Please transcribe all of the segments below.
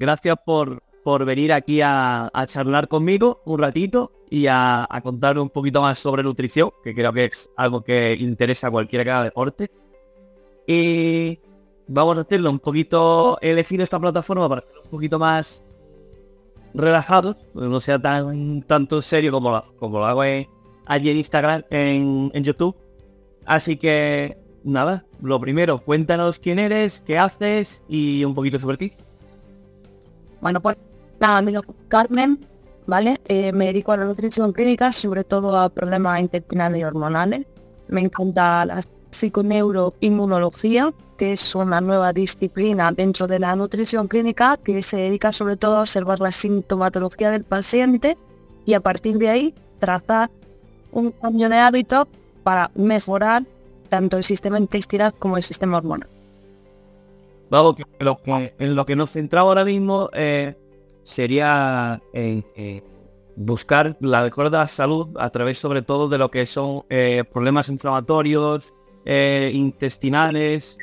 gracias por, por venir aquí a, charlar conmigo un ratito y a, contar un poquito más sobre nutrición, que creo que es algo que interesa a cualquiera que haga deporte. Y vamos a hacerlo un poquito, elegir esta plataforma para hacerlo un poquito más relajado, no sea tan tanto serio como, como lo hago allí en Instagram, en, en YouTube. Así que nada, lo primero, cuéntanos quién eres, qué haces y un poquito sobre ti. Bueno, pues nada, me Carmen, ¿vale? Eh, me dedico a la nutrición clínica, sobre todo a problemas intestinales y hormonales. Me encanta la psiconeuroinmunología, que es una nueva disciplina dentro de la nutrición clínica que se dedica sobre todo a observar la sintomatología del paciente y a partir de ahí trazar un cambio de hábito para mejorar tanto el sistema intestinal como el sistema hormonal. Vamos, que en lo que nos centramos ahora mismo eh, sería en buscar la mejora de la salud a través sobre todo de lo que son eh, problemas inflamatorios, eh, intestinales.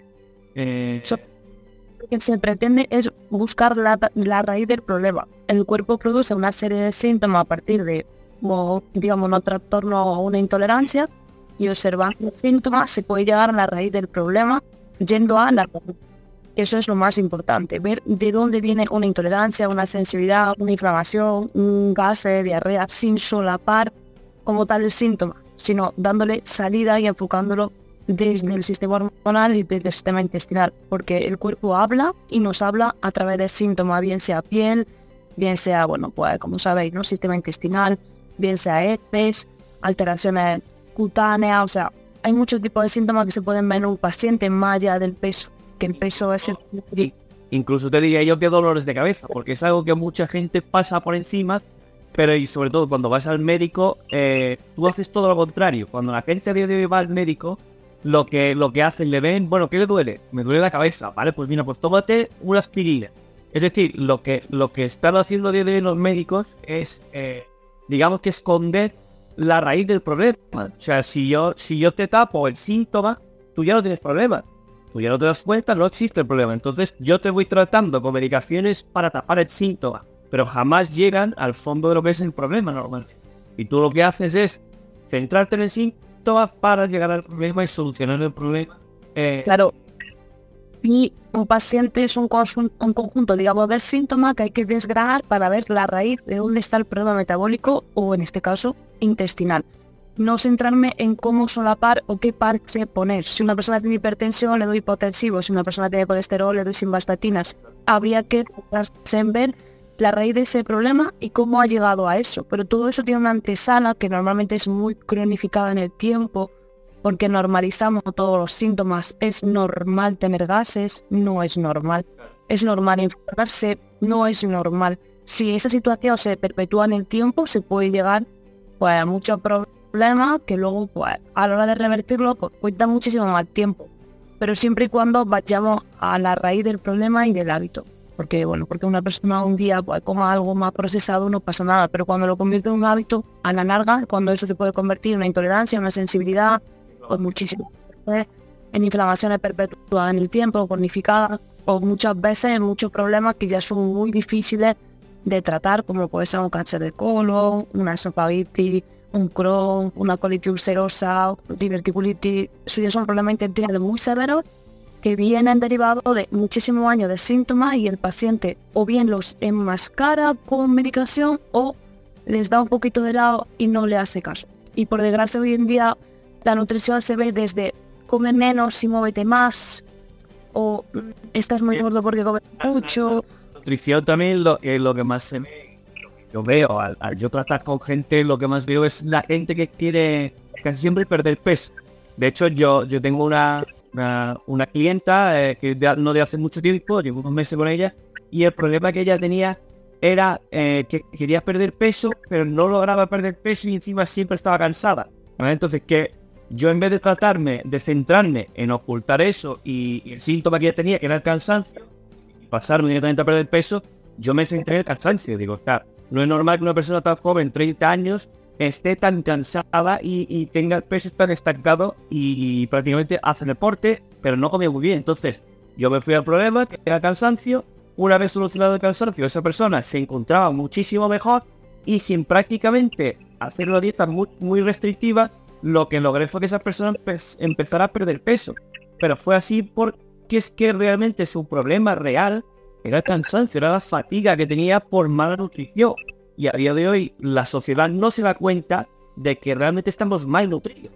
Lo que se pretende es buscar la, la, raíz del problema. El cuerpo produce una serie de síntomas a partir de, digamos, un trastorno o una intolerancia y observando los síntomas se puede llegar a la raíz del problema yendo a la eso es lo más importante, ver de dónde viene una intolerancia, una sensibilidad, una inflamación, un gases, diarrea, sin solapar como tal el síntoma, sino dándole salida y enfocándolo desde el sistema hormonal y desde el sistema intestinal, porque el cuerpo habla y nos habla a través de síntomas, bien sea piel, bien sea, bueno, pues como sabéis, ¿no? Sistema intestinal, bien sea heces, alteraciones cutáneas, o sea, hay muchos tipos de síntomas que se pueden ver en un paciente más allá del peso que el peso es el... Incluso te diría yo que dolores de cabeza, porque es algo que mucha gente pasa por encima, pero y sobre todo cuando vas al médico, eh, tú haces todo lo contrario. Cuando la gente de va al médico, lo que lo que hacen, le ven, bueno, ¿qué le duele? Me duele la cabeza, ¿vale? Pues mira, pues tómate una aspirina. Es decir, lo que lo que están haciendo de los médicos es, eh, digamos que esconder la raíz del problema. O sea, si yo, si yo te tapo el síntoma, tú ya no tienes problema tú ya no te das cuenta, no existe el problema. Entonces yo te voy tratando con medicaciones para tapar el síntoma, pero jamás llegan al fondo de lo que es el problema normalmente. Y tú lo que haces es centrarte en el síntoma para llegar al problema y solucionar el problema. Eh, claro. Y un paciente es un, un conjunto, digamos, de síntomas que hay que desgranar para ver la raíz de dónde está el problema metabólico o, en este caso, intestinal no centrarme en cómo solapar o qué parche poner. Si una persona tiene hipertensión, le doy hipotensivo. Si una persona tiene colesterol, le doy simvastatinas. Habría que centrarse en ver la raíz de ese problema y cómo ha llegado a eso. Pero todo eso tiene una antesala que normalmente es muy cronificada en el tiempo porque normalizamos todos los síntomas. Es normal tener gases, no es normal. Es normal enfermarse, no es normal. Si esa situación se perpetúa en el tiempo, se puede llegar pues, a muchos problemas problema que luego pues, a la hora de revertirlo pues, cuesta muchísimo más tiempo. Pero siempre y cuando vayamos a la raíz del problema y del hábito. Porque bueno, porque una persona un día pues coma algo más procesado no pasa nada, pero cuando lo convierte en un hábito, a la larga, cuando eso se puede convertir en una intolerancia, una sensibilidad, pues muchísimo. En inflamaciones perpetuadas en el tiempo, cronificadas, o muchas veces en muchos problemas que ya son muy difíciles de tratar, como puede ser un cáncer de colon, una esofagitis, un Crohn, una colitis ulcerosa, diverticulitis, eso ya son problemas intestinales muy severos que vienen derivados de muchísimos años de síntomas y el paciente o bien los enmascara con medicación o les da un poquito de lado y no le hace caso. Y por desgracia hoy en día la nutrición se ve desde come menos y muévete más o mm, estás muy gordo porque comes mucho. La nutrición también lo, es lo que más se ve yo veo, al, yo tratar con gente, lo que más veo es la gente que quiere casi siempre perder peso. De hecho, yo, yo tengo una, una, clienta eh, que no de hace mucho tiempo, llevo unos meses con ella, y el problema que ella tenía era eh, que quería perder peso, pero no lograba perder peso y encima siempre estaba cansada. Entonces que yo en vez de tratarme, de centrarme en ocultar eso y, el síntoma que ella tenía, que era el cansancio, pasarme directamente a perder peso, yo me centré en el cansancio. Digo, está no es normal que una persona tan joven, 30 años, esté tan cansada y, tenga el peso tan estancado y, prácticamente hace deporte, pero no come muy bien. Entonces, yo me fui al problema, que era cansancio, una vez solucionado el cansancio, esa persona se encontraba muchísimo mejor y sin prácticamente hacer una dieta muy, muy restrictiva, lo que logré fue que esa persona empezara a perder peso. Pero fue así porque es que realmente su problema real era cansancio, era la fatiga que tenía por mala nutrición. Y a día de hoy la sociedad no se da cuenta de que realmente estamos mal nutridos.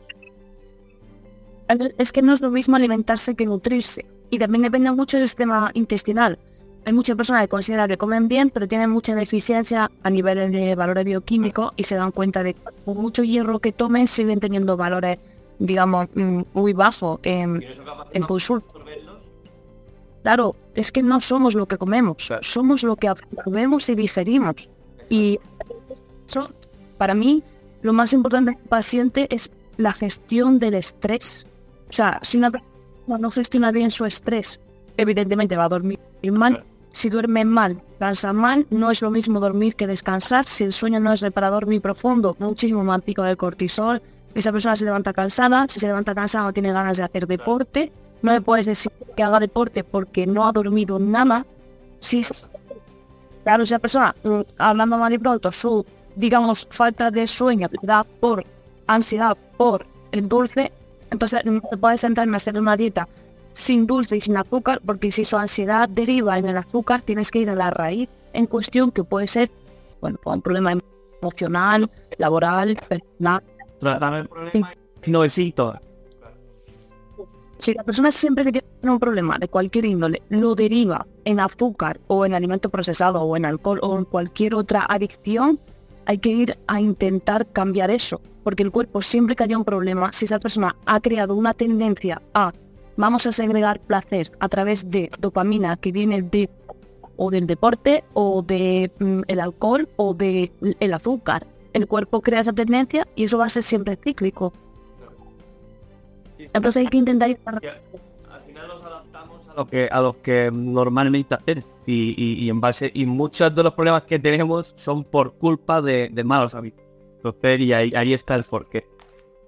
Es que no es lo mismo alimentarse que nutrirse. Y también depende mucho del sistema intestinal. Hay muchas personas que consideran que comen bien, pero tienen mucha deficiencia a nivel de valores bioquímicos y se dan cuenta de que mucho hierro que tomen siguen teniendo valores, digamos, mm, muy bajos en, en consulta. Claro, es que no somos lo que comemos, somos lo que comemos y digerimos. Y eso, para mí, lo más importante del paciente es la gestión del estrés. O sea, si una persona no gestiona bien su estrés, evidentemente va a dormir mal si duerme mal, cansa mal, no es lo mismo dormir que descansar. Si el sueño no es reparador muy profundo, muchísimo más pico del cortisol. Esa persona se levanta cansada, si se levanta cansada no tiene ganas de hacer deporte. No le puedes decir que haga deporte porque no ha dormido nada. Si claro, esa persona, mm, hablando mal y pronto, su, digamos, falta de sueño da por ansiedad, por el dulce, entonces no te puedes sentarme a hacer una dieta sin dulce y sin azúcar, porque si su ansiedad deriva en el azúcar, tienes que ir a la raíz en cuestión que puede ser, bueno, un problema emocional, laboral, personal. el problema no existe. Si la persona siempre que tiene un problema de cualquier índole lo deriva en azúcar o en alimento procesado o en alcohol o en cualquier otra adicción, hay que ir a intentar cambiar eso, porque el cuerpo siempre que haya un problema, si esa persona ha creado una tendencia a vamos a segregar placer a través de dopamina que viene de o del deporte o de mm, el alcohol o de el azúcar. El cuerpo crea esa tendencia y eso va a ser siempre cíclico. Entonces hay que intentar adaptamos a lo que a lo que normalmente hacen y, en base y muchos de los problemas que tenemos son por culpa de, malos hábitos. Entonces y ahí, está el porqué.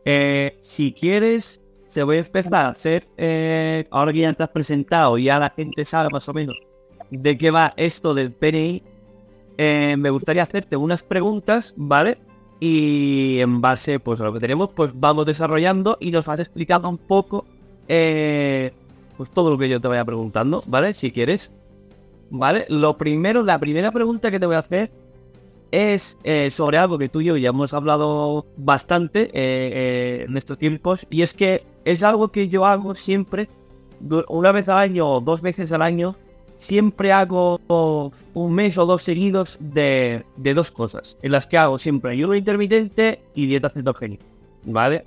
Eh, si quieres se voy a empezar a hacer, eh, ahora que ya te has presentado y ya la gente sabe más o menos de qué va esto del PNI, eh, me gustaría hacerte unas preguntas, ¿vale? Y en base pues a lo que tenemos, pues vamos desarrollando y nos vas explicando un poco eh, pues todo lo que yo te vaya preguntando, ¿vale? Si quieres. ¿Vale? Lo primero, la primera pregunta que te voy a hacer es sobre algo que tú y yo ya hemos hablado bastante en estos tiempos y es que es algo que yo hago siempre, una vez al año o dos veces al año, siempre hago un mes o dos seguidos de, dos cosas, en las que hago siempre ayuno intermitente y dieta cetogénica, ¿vale?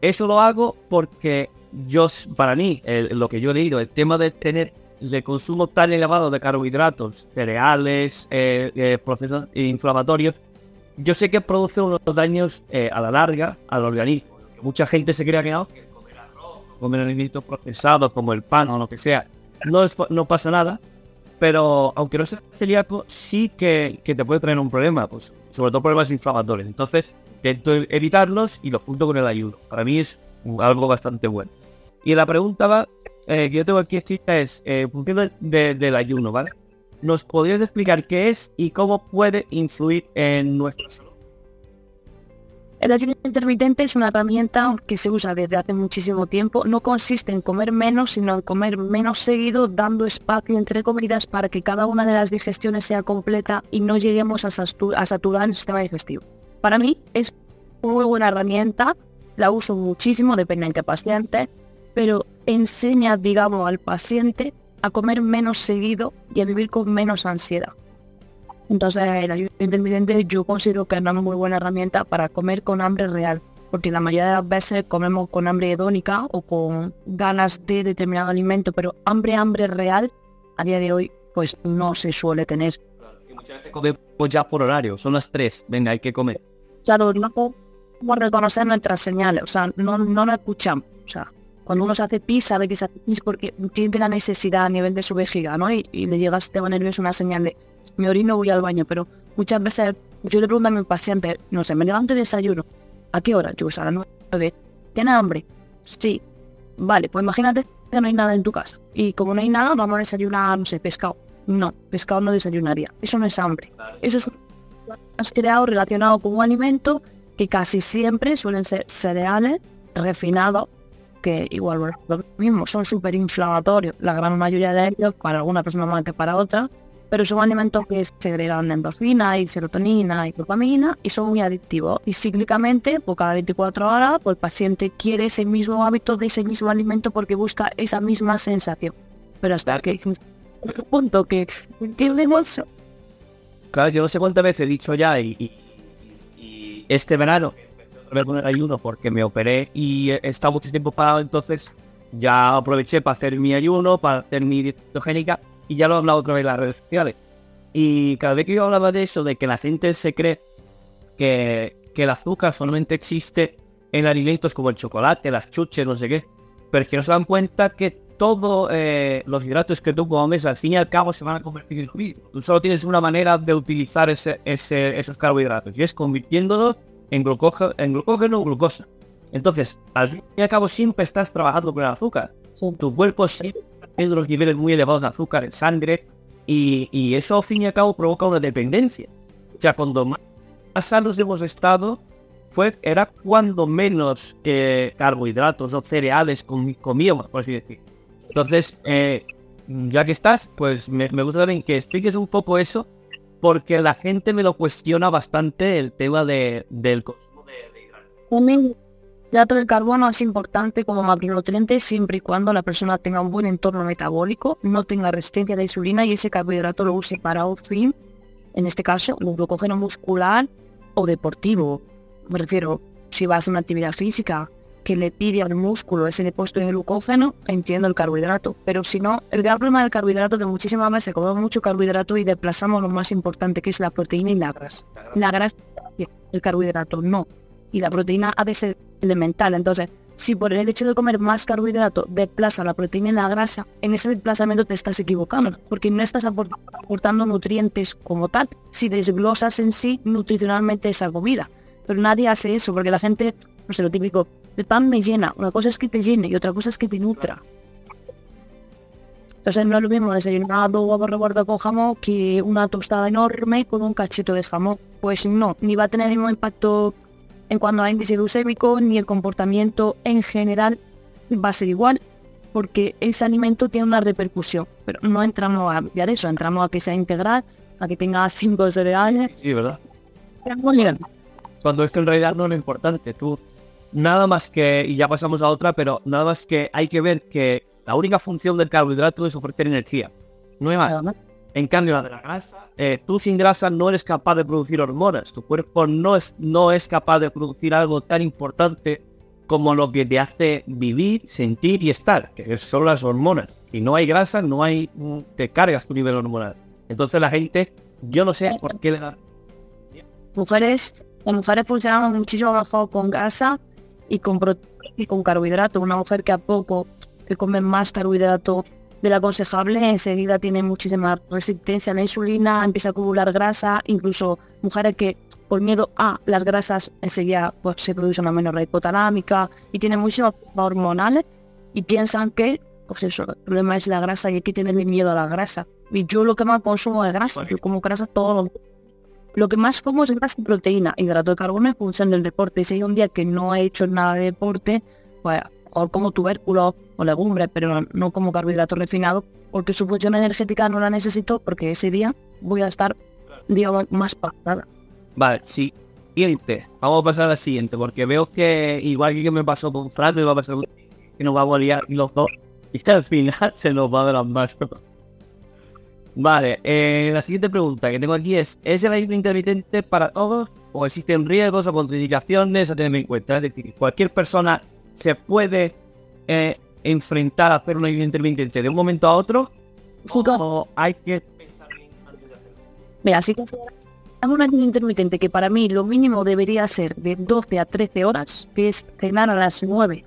Eso lo hago porque yo, para mí, lo que yo he leído, el tema de tener el consumo tan elevado de carbohidratos, cereales, eh, eh, procesos inflamatorios, yo sé que produce unos daños eh, a la larga al organismo. Mucha gente se crea que no, comer alimentos procesados como el pan o lo que sea, no, pasa nada, pero aunque no sea celíaco, sí que, te puede traer un problema, pues sobre todo problemas inflamatorios. Entonces, intento evitarlos y los junto con el ayuno. Para mí es algo bastante bueno. Y la pregunta va, eh, que yo tengo aquí escrita es, eh, función del ayuno, ¿vale? ¿Nos podrías explicar qué es y cómo puede influir en nuestra? El ayuno intermitente es una herramienta que se usa desde hace muchísimo tiempo. No consiste en comer menos, sino en comer menos seguido, dando espacio entre comidas para que cada una de las digestiones sea completa y no lleguemos a, saturar el sistema digestivo. Para mí es muy buena herramienta, la uso muchísimo, depende en qué paciente, pero enseña, digamos, al paciente a comer menos seguido y a vivir con menos ansiedad. Entonces el ayuno intermitente yo considero que es una muy buena herramienta para comer con hambre real, porque la mayoría de las veces comemos con hambre hedónica o con ganas de determinado alimento, pero hambre, hambre real, a día de hoy, pues no se suele tener. Y muchas veces comemos ya por horario, son las tres, venga, hay que comer. Claro, no podemos reconocer nuestras señales, o sea, no, no nos escuchamos, o sea, cuando uno se hace pis sabe que se hace pis porque tiene la necesidad a nivel de su vejiga, ¿no? Y, le llega a sistema nervioso una señal de me orino, voy al baño, pero muchas veces yo le pregunto a mi paciente, no sé, me levanto de desayuno, ¿a qué hora? Yo, a las nueve. ¿Tiene hambre? Sí. Vale, pues imagínate que no hay nada en tu casa. Y como no hay nada, vamos a desayunar, no sé, pescado. No, pescado no desayunaría. Eso no es hambre. Eso es has creado relacionado con un alimento que casi siempre suelen ser cereales refinados, que igual lo mismo, son súper inflamatorios, la gran mayoría de ellos, para alguna persona más que para otra, pero son alimentos que segregan endorfina y serotonina y dopamina y son muy adictivos. Y cíclicamente, por cada 24 horas, pues el paciente quiere ese mismo hábito de ese mismo alimento porque busca esa misma sensación. Pero hasta que un punto que eso Claro, yo no sé cuántas veces he dicho ya y, este verano me poner ayuno porque me operé y he mucho tiempo parado, entonces ya aproveché para hacer mi ayuno, para hacer mi dieta cetogénica y ya lo he hablado otra vez en las redes sociales. Y cada vez que yo hablaba de eso, de que la gente se cree que, que el azúcar solamente existe en alimentos como el chocolate, las chuches, no sé qué, pero es que no se dan cuenta que todos eh, los hidratos que tú comes al fin y al cabo se van a convertir en lo mismo. Tú solo tienes una manera de utilizar ese, esos carbohidratos y es convirtiéndolos en, glucógeno, en glucógeno o glucosa. Entonces, al fin y al cabo siempre estás trabajando con el azúcar. Tu cuerpo siempre tiene los niveles muy elevados de azúcar en sangre y, eso al fin y al cabo provoca una dependencia. O sea, cuando más, sanos hemos estado, fue, era cuando menos eh, carbohidratos o cereales comíamos, por así decir. Entonces, eh, ya que estás, pues me, gusta también que expliques un poco eso, porque la gente me lo cuestiona bastante el tema de, del consumo de, hidratos. Hidrato de carbono es importante como macronutriente siempre y cuando la persona tenga un buen entorno metabólico, no tenga resistencia de insulina y ese carbohidrato lo use para un en este caso, un glucógeno muscular o deportivo. Me refiero, si vas a una actividad física, que le pide al músculo ese depósito de glucógeno, entiendo el carbohidrato. Pero si no, el gran problema del carbohidrato es que muchísimas veces comemos mucho carbohidrato y desplazamos lo más importante que es la proteína y la grasa. La grasa, el carbohidrato no. Y la proteína ha de ser elemental. Entonces, si por el hecho de comer más carbohidrato desplaza la proteína y la grasa, en ese desplazamiento te estás equivocando, porque no estás aportando nutrientes como tal, si desglosas en sí nutricionalmente esa comida. Pero nadie hace eso, porque la gente, no sé, lo típico, el pan me llena. Una cosa es que te llene y otra cosa es que te nutra. Entonces no es lo mismo desayunado o reguardo con jamón que una tostada enorme con un cachito de jamón. Pues no, ni va a tener el mismo impacto en cuanto a índice glucémico, ni el comportamiento en general va a ser igual, porque ese alimento tiene una repercusión. Pero no entramos a de eso, entramos a que sea integral, a que tenga cinco cereales. Sí, ¿verdad? Cuando esto en realidad no es lo importante, tú nada más que, y ya pasamos a otra, pero nada más que hay que ver que la única función del carbohidrato es ofrecer energía. No hay más. En cambio, la de la grasa, eh, tú sin grasa no eres capaz de producir hormonas. Tu cuerpo no es, no es capaz de producir algo tan importante como lo que te hace vivir, sentir y estar, que son las hormonas. Y no hay grasa, no hay, mm, te cargas tu nivel hormonal. Entonces la gente, yo no sé por qué le da. Mujeres, las mujeres funcionamos muchísimo mejor con grasa y con, y con carbohidrato. Una mujer que a poco que come más carbohidrato del aconsejable enseguida tiene muchísima resistencia a la insulina, empieza a acumular grasa, incluso mujeres que por miedo a las grasas enseguida pues, se produce una menor hipotalámica y tienen muchísimas hormonales y piensan que pues eso, el problema es la grasa y hay que tenerle miedo a la grasa. Y yo lo que más consumo es grasa, yo como grasa todo lo lo que más como es grasa y proteína, hidrato de carbono en función del deporte. Si hay un día que no he hecho nada de deporte, pues o como tubérculo o legumbres, pero no como carbohidrato refinado, porque su función energética no la necesito porque ese día voy a estar, digamos, más pasada. Vale, sí. Siguiente. Vamos a pasar a la siguiente, porque veo que igual que me pasó con Fran, va a pasar que nos va a liar los dos. Y al final se nos va a ver las manos. Vale, eh, la siguiente pregunta que tengo aquí es, ¿es el ayuno intermitente para todos o existen riesgos o contraindicaciones a tener en cuenta? Es decir, cualquier persona se puede eh, enfrentar a hacer un ayuno intermitente de un momento a otro o hay que pensar bien antes de hacerlo. Mira, si un ayuno intermitente que para mí lo mínimo debería ser de 12 a 13 horas, que es cenar a las 9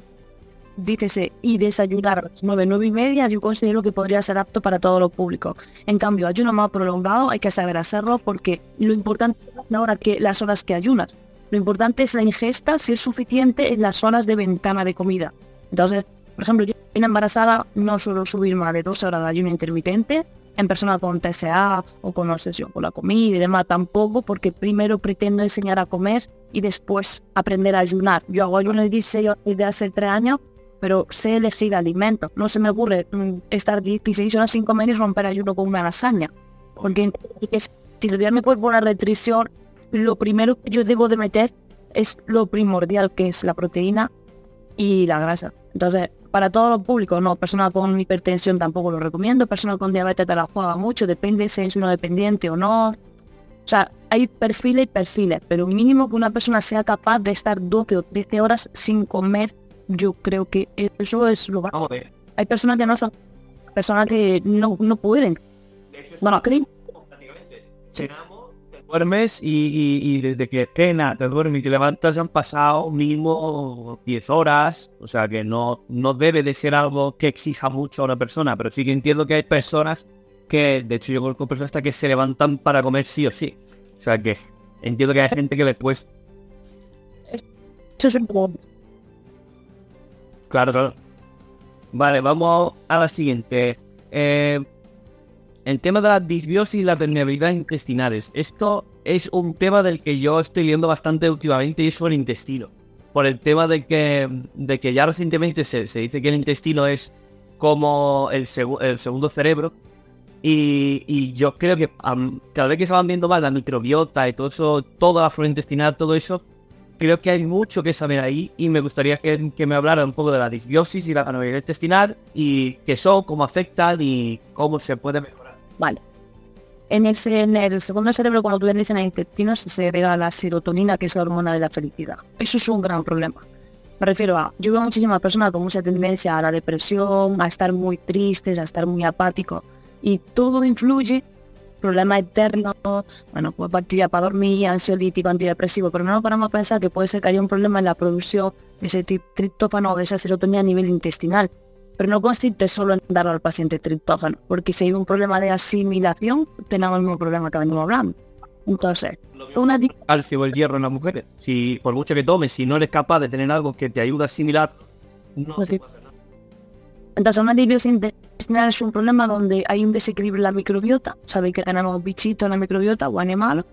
dícese, y desayunar a las 9, 9 y media, yo considero que podría ser apto para todo lo público. En cambio, ayuno más prolongado hay que saber hacerlo porque lo importante es ahora que las horas que ayunas. Lo importante es la ingesta, si es suficiente en las horas de ventana de comida. Entonces, por ejemplo, yo en embarazada no suelo subir más de dos horas de ayuno intermitente en persona con TSA o con obsesión por la comida y demás, tampoco, porque primero pretendo enseñar a comer y después aprender a ayunar. Yo hago ayuno de 16 desde hace 3 años, pero sé elegir alimentos. No se me ocurre mm, estar 16 horas sin comer y romper ayuno con una lasaña. Porque si le mi cuerpo una restricción, lo primero que yo debo de meter es lo primordial, que es la proteína y la grasa. Entonces, para todos los públicos, no, personas con hipertensión tampoco lo recomiendo, personas con diabetes te la juega mucho, depende si es uno dependiente o no. O sea, hay perfiles y perfiles, pero mínimo que una persona sea capaz de estar 12 o 13 horas sin comer, yo creo que eso es lo básico. Hay personas que no son, personas que no, no pueden. Bueno, creo duermes y, desde que cena, te duermes y te levantas han pasado mínimo 10 horas, o sea que no, no debe de ser algo que exija mucho a una persona, pero sí que entiendo que hay personas que, de hecho yo conozco personas hasta que se levantan para comer sí o sí, o sea que entiendo que hay gente que después... Claro, claro. Vale, vamos a la siguiente. Eh, el tema de la disbiosis y la permeabilidad intestinales. Esto es un tema del que yo estoy leyendo bastante últimamente y es sobre el intestino. Por el tema de que, de que ya recientemente se, dice que el intestino es como el, el segundo cerebro. Y, yo creo que cada vez que se van viendo más la microbiota y todo eso, toda la flora intestinal, todo eso, creo que hay mucho que saber ahí y me gustaría que, que me hablara un poco de la disbiosis y la permeabilidad intestinal y qué son, cómo afectan y cómo se puede mejorar. Vale. En el, en el segundo cerebro, cuando tú en el intestino, se segrega la serotonina, que es la hormona de la felicidad. Eso es un gran problema. Me refiero a, yo veo muchísimas personas con mucha tendencia a la depresión, a estar muy tristes, a estar muy apáticos. Y todo influye, problemas eternos, bueno, pues bacteria para dormir, ansiolítico, antidepresivo, pero no paramos a pensar que puede ser que haya un problema en la producción de ese triptófano o de esa serotonina a nivel intestinal pero no consiste solo en dar al paciente triptófano, porque si hay un problema de asimilación, tenemos el mismo problema que venimos hablando. Entonces, una calcio el hierro en las mujeres. Si por mucho que tomes, si no eres capaz de tener algo que te ayude a asimilar, no pues Entonces, una disbiosis intestinal es un problema donde hay un desequilibrio en la microbiota. Sabéis que tenemos bichitos en la microbiota o animales.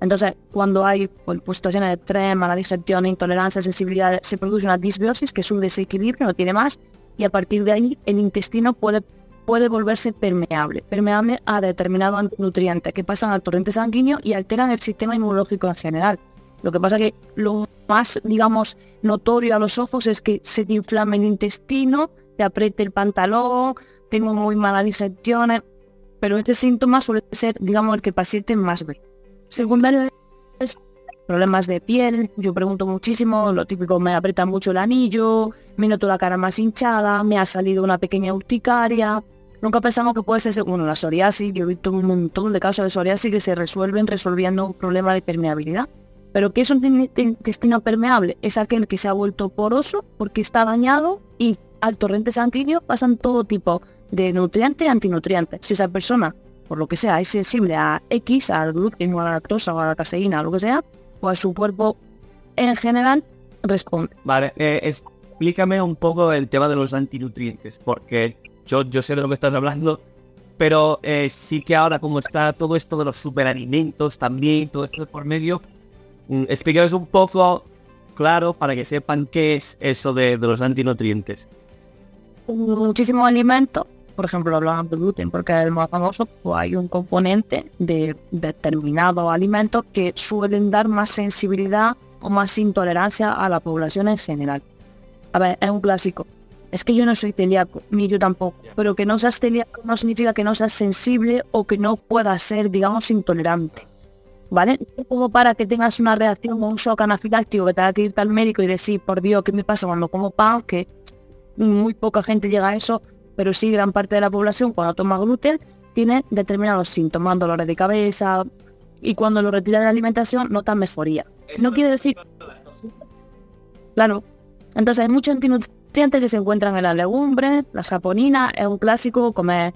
Entonces, cuando hay pues, situaciones de estrés, mala digestión, intolerancia, sensibilidad, se produce una disbiosis, que es un desequilibrio, no tiene más, y a partir de ahí el intestino puede, puede volverse permeable, permeable a determinados nutrientes que pasan al torrente sanguíneo y alteran el sistema inmunológico en general. Lo que pasa que lo más, digamos, notorio a los ojos es que se te inflama el intestino, te apriete el pantalón, tengo muy malas digestiones, pero este síntoma suele ser, digamos, el que el paciente más ve. Secundario problemas de piel, yo pregunto muchísimo, lo típico, me aprieta mucho el anillo, me noto la cara más hinchada, me ha salido una pequeña urticaria. Nunca pensamos que puede ser, bueno, la psoriasis, yo he visto un montón de casos de psoriasis que se resuelven resolviendo un problema de permeabilidad. Pero ¿qué es un intestino permeable? Es aquel que se ha vuelto poroso porque está dañado y al torrente sanguíneo pasan todo tipo de nutrientes y antinutrientes. Si esa persona, por lo que sea, es sensible a X, al gluten o a la lactosa o a la caseína o lo que sea, pues su cuerpo en general responde. Vale, eh, explícame un poco el tema de los antinutrientes, porque yo, yo sé de lo que estás hablando, pero eh, sí que ahora como está todo esto de los superalimentos también, todo esto por medio, mm, explícame un poco claro para que sepan qué es eso de, de los antinutrientes. Muchísimos alimentos por ejemplo, hablamos de gluten, porque es el más famoso, pues hay un componente de determinados alimentos que suelen dar más sensibilidad o más intolerancia a la población en general. A ver, es un clásico. Es que yo no soy celíaco, ni yo tampoco, pero que no seas celíaco no significa que no seas sensible o que no puedas ser, digamos, intolerante. ¿Vale? Como para que tengas una reacción o un shock anafiláctico que tenga que irte al médico y decir, por Dios, ¿qué me pasa cuando como pan? Que muy poca gente llega a eso pero sí gran parte de la población cuando toma gluten tiene determinados síntomas, dolores de cabeza y cuando lo retira de la alimentación nota mejoría. No quiere decir... Claro. Entonces hay muchos antinutrientes que se encuentran en la legumbre, la saponina, es un clásico comer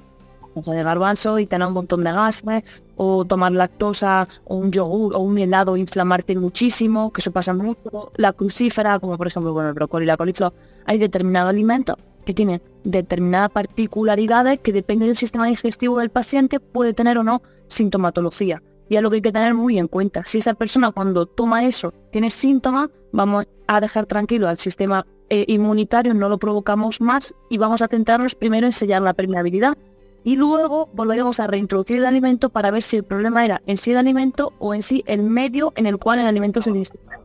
de garbanzo y tener un montón de gases, o tomar lactosa, o un yogur, o un helado, inflamarte muchísimo, que eso pasa mucho. La crucífera, como por ejemplo con el brócoli y la coliflor, hay determinados alimentos que tienen determinadas particularidades que dependen del sistema digestivo del paciente, puede tener o no sintomatología. Y es lo que hay que tener muy en cuenta. Si esa persona cuando toma eso tiene síntomas, vamos a dejar tranquilo al sistema eh, inmunitario, no lo provocamos más y vamos a centrarnos primero en sellar la permeabilidad. Y luego volveremos a reintroducir el alimento para ver si el problema era en sí el alimento o en sí el medio en el cual el alimento se distribuye.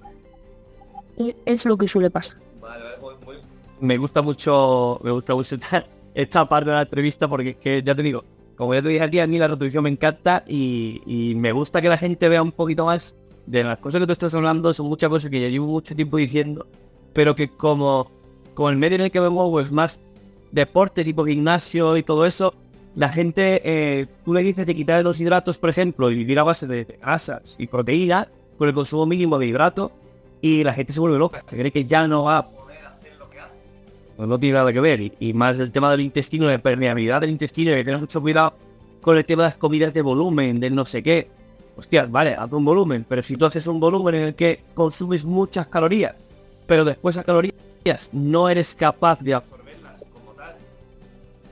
Es lo que suele pasar. Me gusta mucho, me gusta mucho esta, parte de la entrevista porque es que ya te digo, como ya te dije aquí, a mí la reproducción me encanta y, me gusta que la gente vea un poquito más de las cosas que tú estás hablando, son muchas cosas que ya llevo mucho tiempo diciendo, pero que como, como el medio en el que me muevo es más deporte tipo gimnasio y todo eso, la gente, eh, tú le dices de quitar los hidratos, por ejemplo, y vivir a base de, grasas y proteínas, con el consumo mínimo de hidratos, y la gente se vuelve loca, se cree que ya no va No tiene nada que ver. Y, más el tema del intestino, de permeabilidad del intestino, que tener mucho cuidado con el tema de las comidas de volumen, del no sé qué. Hostia, vale, haz un volumen, pero si tú haces un volumen en el que consumes muchas calorías, pero después esas calorías no eres capaz de absorberlas como tal.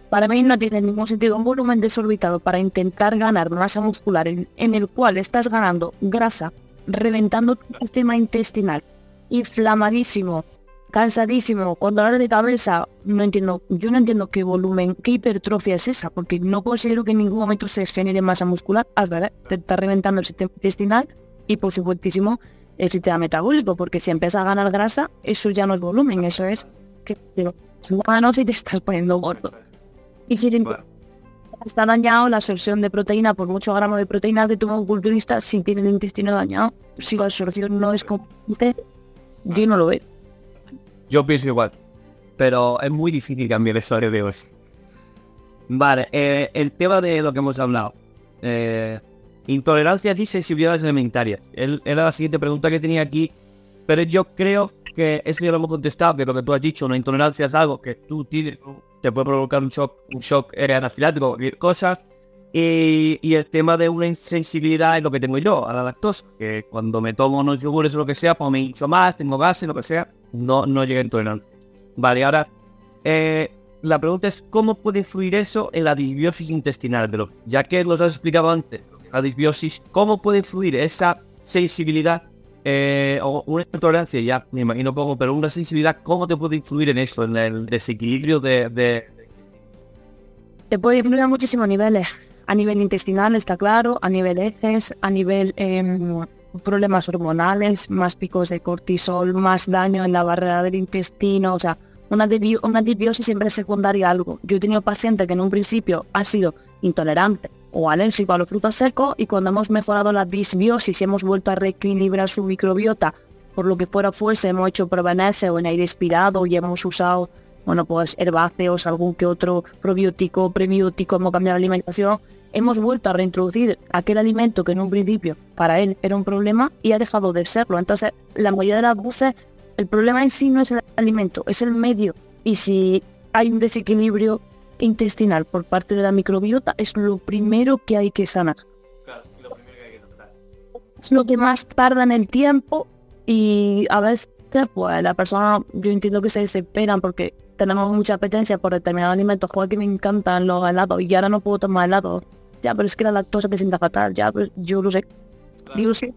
Para mí no tiene ningún sentido un volumen desorbitado para intentar ganar masa muscular en el cual estás ganando grasa reventando tu sistema intestinal, inflamadísimo, cansadísimo, con dolor de cabeza, no entiendo, yo no entiendo qué volumen, qué hipertrofia es esa, porque no considero que en ningún momento se genere masa muscular, al verdad, te está reventando el sistema intestinal y por supuestísimo el sistema metabólico, porque si empieza a ganar grasa, eso ya no es volumen, eso es que te, no si te estás poniendo gordo. Y si está dañado la absorción de proteína por muchos gramos de proteína que toma un culturista si tiene el intestino dañado. Si la absorción no es competente, yo no lo veo. Yo pienso igual, pero es muy difícil cambiar eso de hoy. Vale, eh, el tema de lo que hemos hablado. Eh, intolerancias y sensibilidades alimentarias. era la siguiente pregunta que tenía aquí, pero yo creo que eso ya lo hemos contestado, que lo que tú has dicho, una intolerancia es algo que tú tienes, te puede provocar un shock, un shock anafilático, cualquier cosa. Y, el tema de una insensibilidad es lo que tengo yo a la lactosa, que cuando me tomo unos yogures o lo que sea, pues me hincho más, tengo gases, lo que sea, no, no llega a intolerancia. Vale, ahora, eh, la pregunta es cómo puede influir eso en la disbiosis intestinal, pero ya que los has explicado antes, la disbiosis, ¿cómo puede influir esa sensibilidad eh, o una intolerancia, ya me imagino cómo, pero una sensibilidad, ¿cómo te puede influir en eso, en el desequilibrio de... Te puede influir a muchísimos niveles. A nivel intestinal está claro, a nivel heces, a nivel em, problemas hormonales, más picos de cortisol, más daño en la barrera del intestino, o sea, una, una disbiosis siempre secundaria a algo. Yo he tenido pacientes que en un principio ha sido intolerante o alérgico a los frutos secos y cuando hemos mejorado la disbiosis y hemos vuelto a reequilibrar su microbiota, por lo que fuera fuese, hemos hecho provenese o en aire expirado y hemos usado, bueno, pues herbáceos, algún que otro probiótico, prebiótico, hemos cambiado la alimentación, hemos vuelto a reintroducir aquel alimento que en un principio para él era un problema y ha dejado de serlo. Entonces, la mayoría de las veces, el problema en sí no es el alimento, es el medio. Y si hay un desequilibrio intestinal por parte de la microbiota es lo primero que hay que sanar. Es lo que más tarda en el tiempo y a veces pues la persona, yo entiendo que se desesperan porque tenemos mucha apetencia por determinados alimentos, joder que me encantan los helados y ahora no puedo tomar helado. Ya, pero es que la lactosa te sienta fatal, ya, pero yo lo sé. Digo, sí,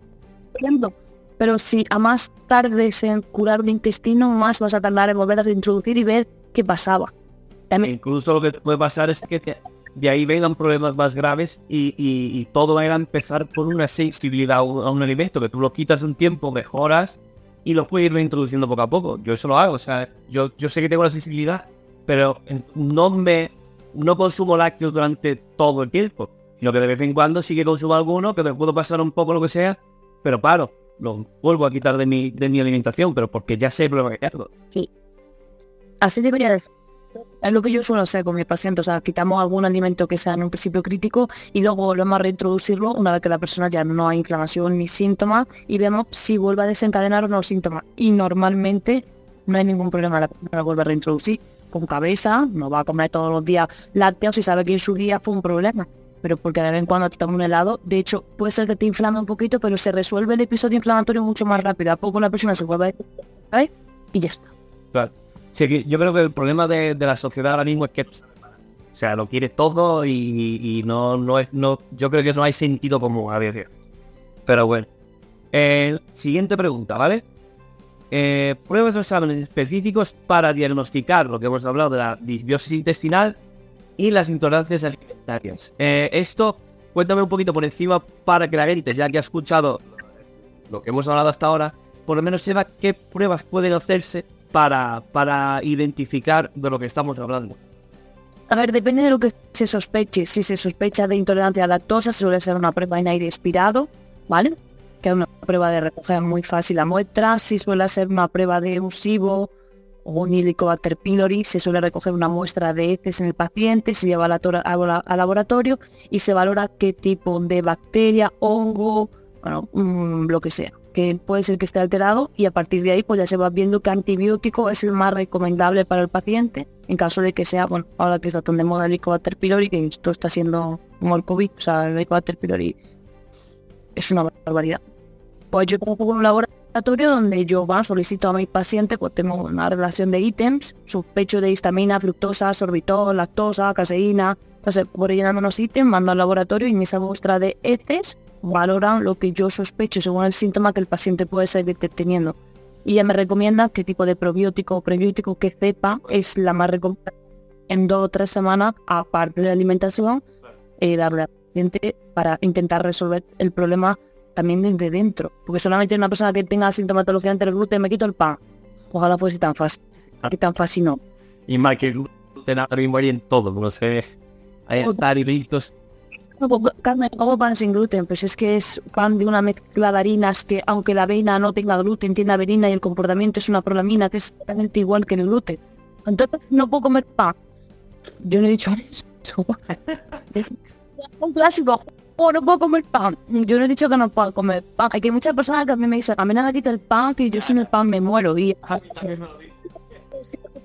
Pero si a más tardes en curar un intestino, más vas a tardar en volver a reintroducir y ver qué pasaba. Incluso lo que puede pasar es que de ahí vengan problemas más graves y, todo va a empezar por una sensibilidad a un, alimento, que tú lo quitas un tiempo, mejoras y lo puedes ir reintroduciendo poco a poco. Yo eso lo hago, o sea, yo, yo sé que tengo la sensibilidad, pero no me no consumo lácteos durante todo el tiempo, sino que de vez en cuando sí que consumo alguno, que puedo pasar un poco lo que sea, pero paro, lo vuelvo a quitar de mi, de mi alimentación, pero porque ya sé el problema que tengo. Sí. Así debería ser. Es lo que yo suelo hacer con mis pacientes, o sea, quitamos algún alimento que sea en un principio crítico y luego volvemos a reintroducirlo una vez que la persona ya no hay inflamación ni síntomas y vemos si vuelve a desencadenar o no síntomas. Y normalmente no hay ningún problema, la persona vuelve a reintroducir con cabeza, no va a comer todos los días lácteos y sabe que en su día fue un problema. Pero porque de vez en cuando te toma un helado, de hecho puede ser que te inflame un poquito, pero se resuelve el episodio inflamatorio mucho más rápido. A poco la persona se vuelve a... y ya está. Claro. Sí, yo creo que el problema de, la sociedad ahora mismo es que o sea, lo quiere todo y, no, no es, no, yo creo que eso no hay sentido común a veces. Pero bueno. Eh, siguiente pregunta, ¿vale? Eh, pruebas o exámenes específicos para diagnosticar lo que hemos hablado de la disbiosis intestinal y las intolerancias alimentarias. Eh, esto, cuéntame un poquito por encima para que la gente, ya que ha escuchado lo que hemos hablado hasta ahora, por lo menos sepa qué pruebas pueden hacerse para, identificar de lo que estamos hablando. A ver, depende de lo que se sospeche. Si se sospecha de intolerancia a lactosa, suele ser una prueba en aire expirado, ¿vale? Que es una prueba de recoger muy fácil la muestra. Si suele ser una prueba de usivo o un Helicobacter pylori, se suele recoger una muestra de heces en el paciente, se lleva al laboratorio y se valora qué tipo de bacteria, hongo, bueno, mm, lo que sea que puede ser que esté alterado y a partir de ahí pues ya se va viendo qué antibiótico es el más recomendable para el paciente en caso de que sea, bueno, ahora que está tan de moda el Helicobacter pylori, que esto está siendo como el COVID, o sea, el Helicobacter pylori es una barbaridad. Pues yo pongo un laboratorio donde yo va, solicito a mi paciente, pues tengo una relación de ítems, sospecho de histamina, fructosa, sorbitol, lactosa, caseína, entonces por llenando unos ítems, mando al laboratorio y en esa muestra de heces valoran lo que yo sospecho según el síntoma que el paciente puede seguir teniendo. Y ella me recomienda qué tipo de probiótico o prebiótico que cepa es la más recomendable en dos o tres semanas, aparte de la alimentación, eh, darle al paciente para intentar resolver el problema también desde dentro. Porque solamente una persona que tenga sintomatología ante el gluten me quito el pan. Ojalá fuese tan fácil. Que tan fácil no. Y más que el gluten ahora mismo en todo, no sé, hay pues, Carmen, como pan sin gluten? Pues es que es pan de una mezcla de harinas que aunque la avena no tenga gluten, tiene avenina y el comportamiento es una prolamina que es exactamente igual que el gluten. Entonces no puedo comer pan. Yo no he dicho eso. Un clásico. Oh, no puedo comer pan. Yo no he dicho que no puedo comer pan. Hay que muchas personas que a mí me dicen, a mí nada quita el pan, que yo sin el pan me muero. Y,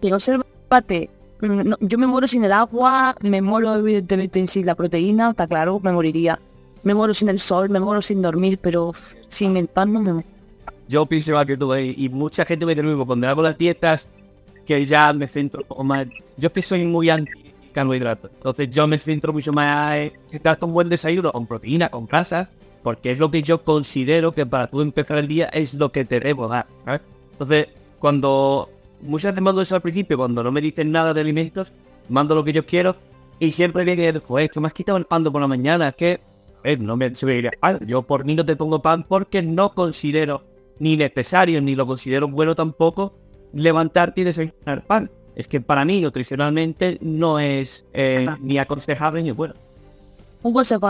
y yo me muero sin el agua, me muero evidentemente sin la proteína, está claro, me moriría. Me muero sin el sol, me muero sin dormir, pero sin el pan no me muero. Yo pienso igual que tú, eh, y mucha gente me dice cuando hago las dietas, que ya me centro más. Yo que soy muy anti carbohidratos, entonces yo me centro mucho más en dar un buen desayuno con proteína, con grasas, porque es lo que yo considero que para tú empezar el día es lo que te debo dar. Entonces, cuando muchas veces mando eso al principio, cuando no me dicen nada de alimentos, mando lo que yo quiero y siempre viene, pues que me has quitado el pan por la mañana, es que eh, no me subiría Yo por mí no te pongo pan porque no considero ni necesario, ni lo considero bueno tampoco, levantarte y desayunar pan. Es que para mí nutricionalmente no es eh, ni aconsejable ni bueno. Un consejo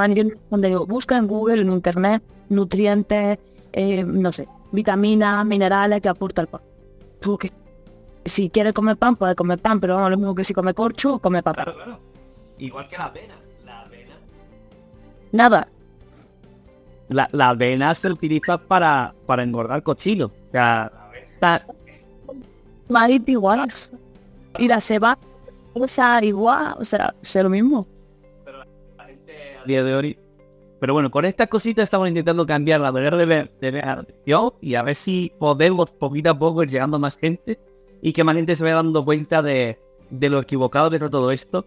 donde digo, busca en Google, en Internet, nutrientes, eh, no sé, vitaminas, minerales que aporta el pan. Porque si quiere comer pan, puede comer pan, pero vamos, lo mismo que si come corcho, come papá. Claro, claro. Igual que la avena. La avena. Nada. La, la avena se utiliza para, para engordar cochino. O sea, la avena igual. Y la ceba, o sea, igual, o sea, es lo mismo. Pero la gente a día de hoy... Pero bueno, con estas cositas estamos intentando cambiar la manera de ver, de ver y a ver si podemos poquito a poco ir llegando a más gente y que más gente se vaya dando cuenta de, lo equivocado de todo esto.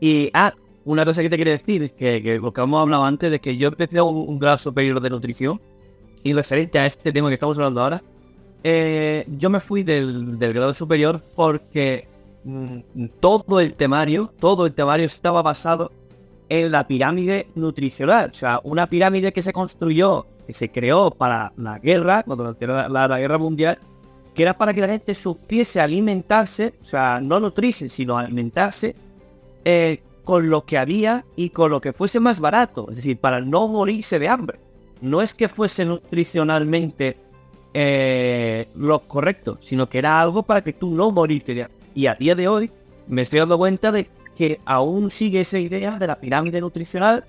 Y, ah, una cosa que te quiero decir, que, que lo que hemos hablado antes, de que yo empecé un, un grado superior de nutrición, y referente a este tema que estamos hablando ahora, eh, yo me fui del, grado superior porque mm, todo el temario, todo el temario estaba basado en la pirámide nutricional. O sea, una pirámide que se construyó, que se creó para la guerra, cuando la, la guerra mundial, que era para que la gente supiese alimentarse, o sea, no nutrirse, sino alimentarse eh, con lo que había y con lo que fuese más barato, es decir, para no morirse de hambre. No es que fuese nutricionalmente eh, lo correcto, sino que era algo para que tú no morirte hambre. Y a día de hoy me estoy dando cuenta de que aún sigue esa idea de la pirámide nutricional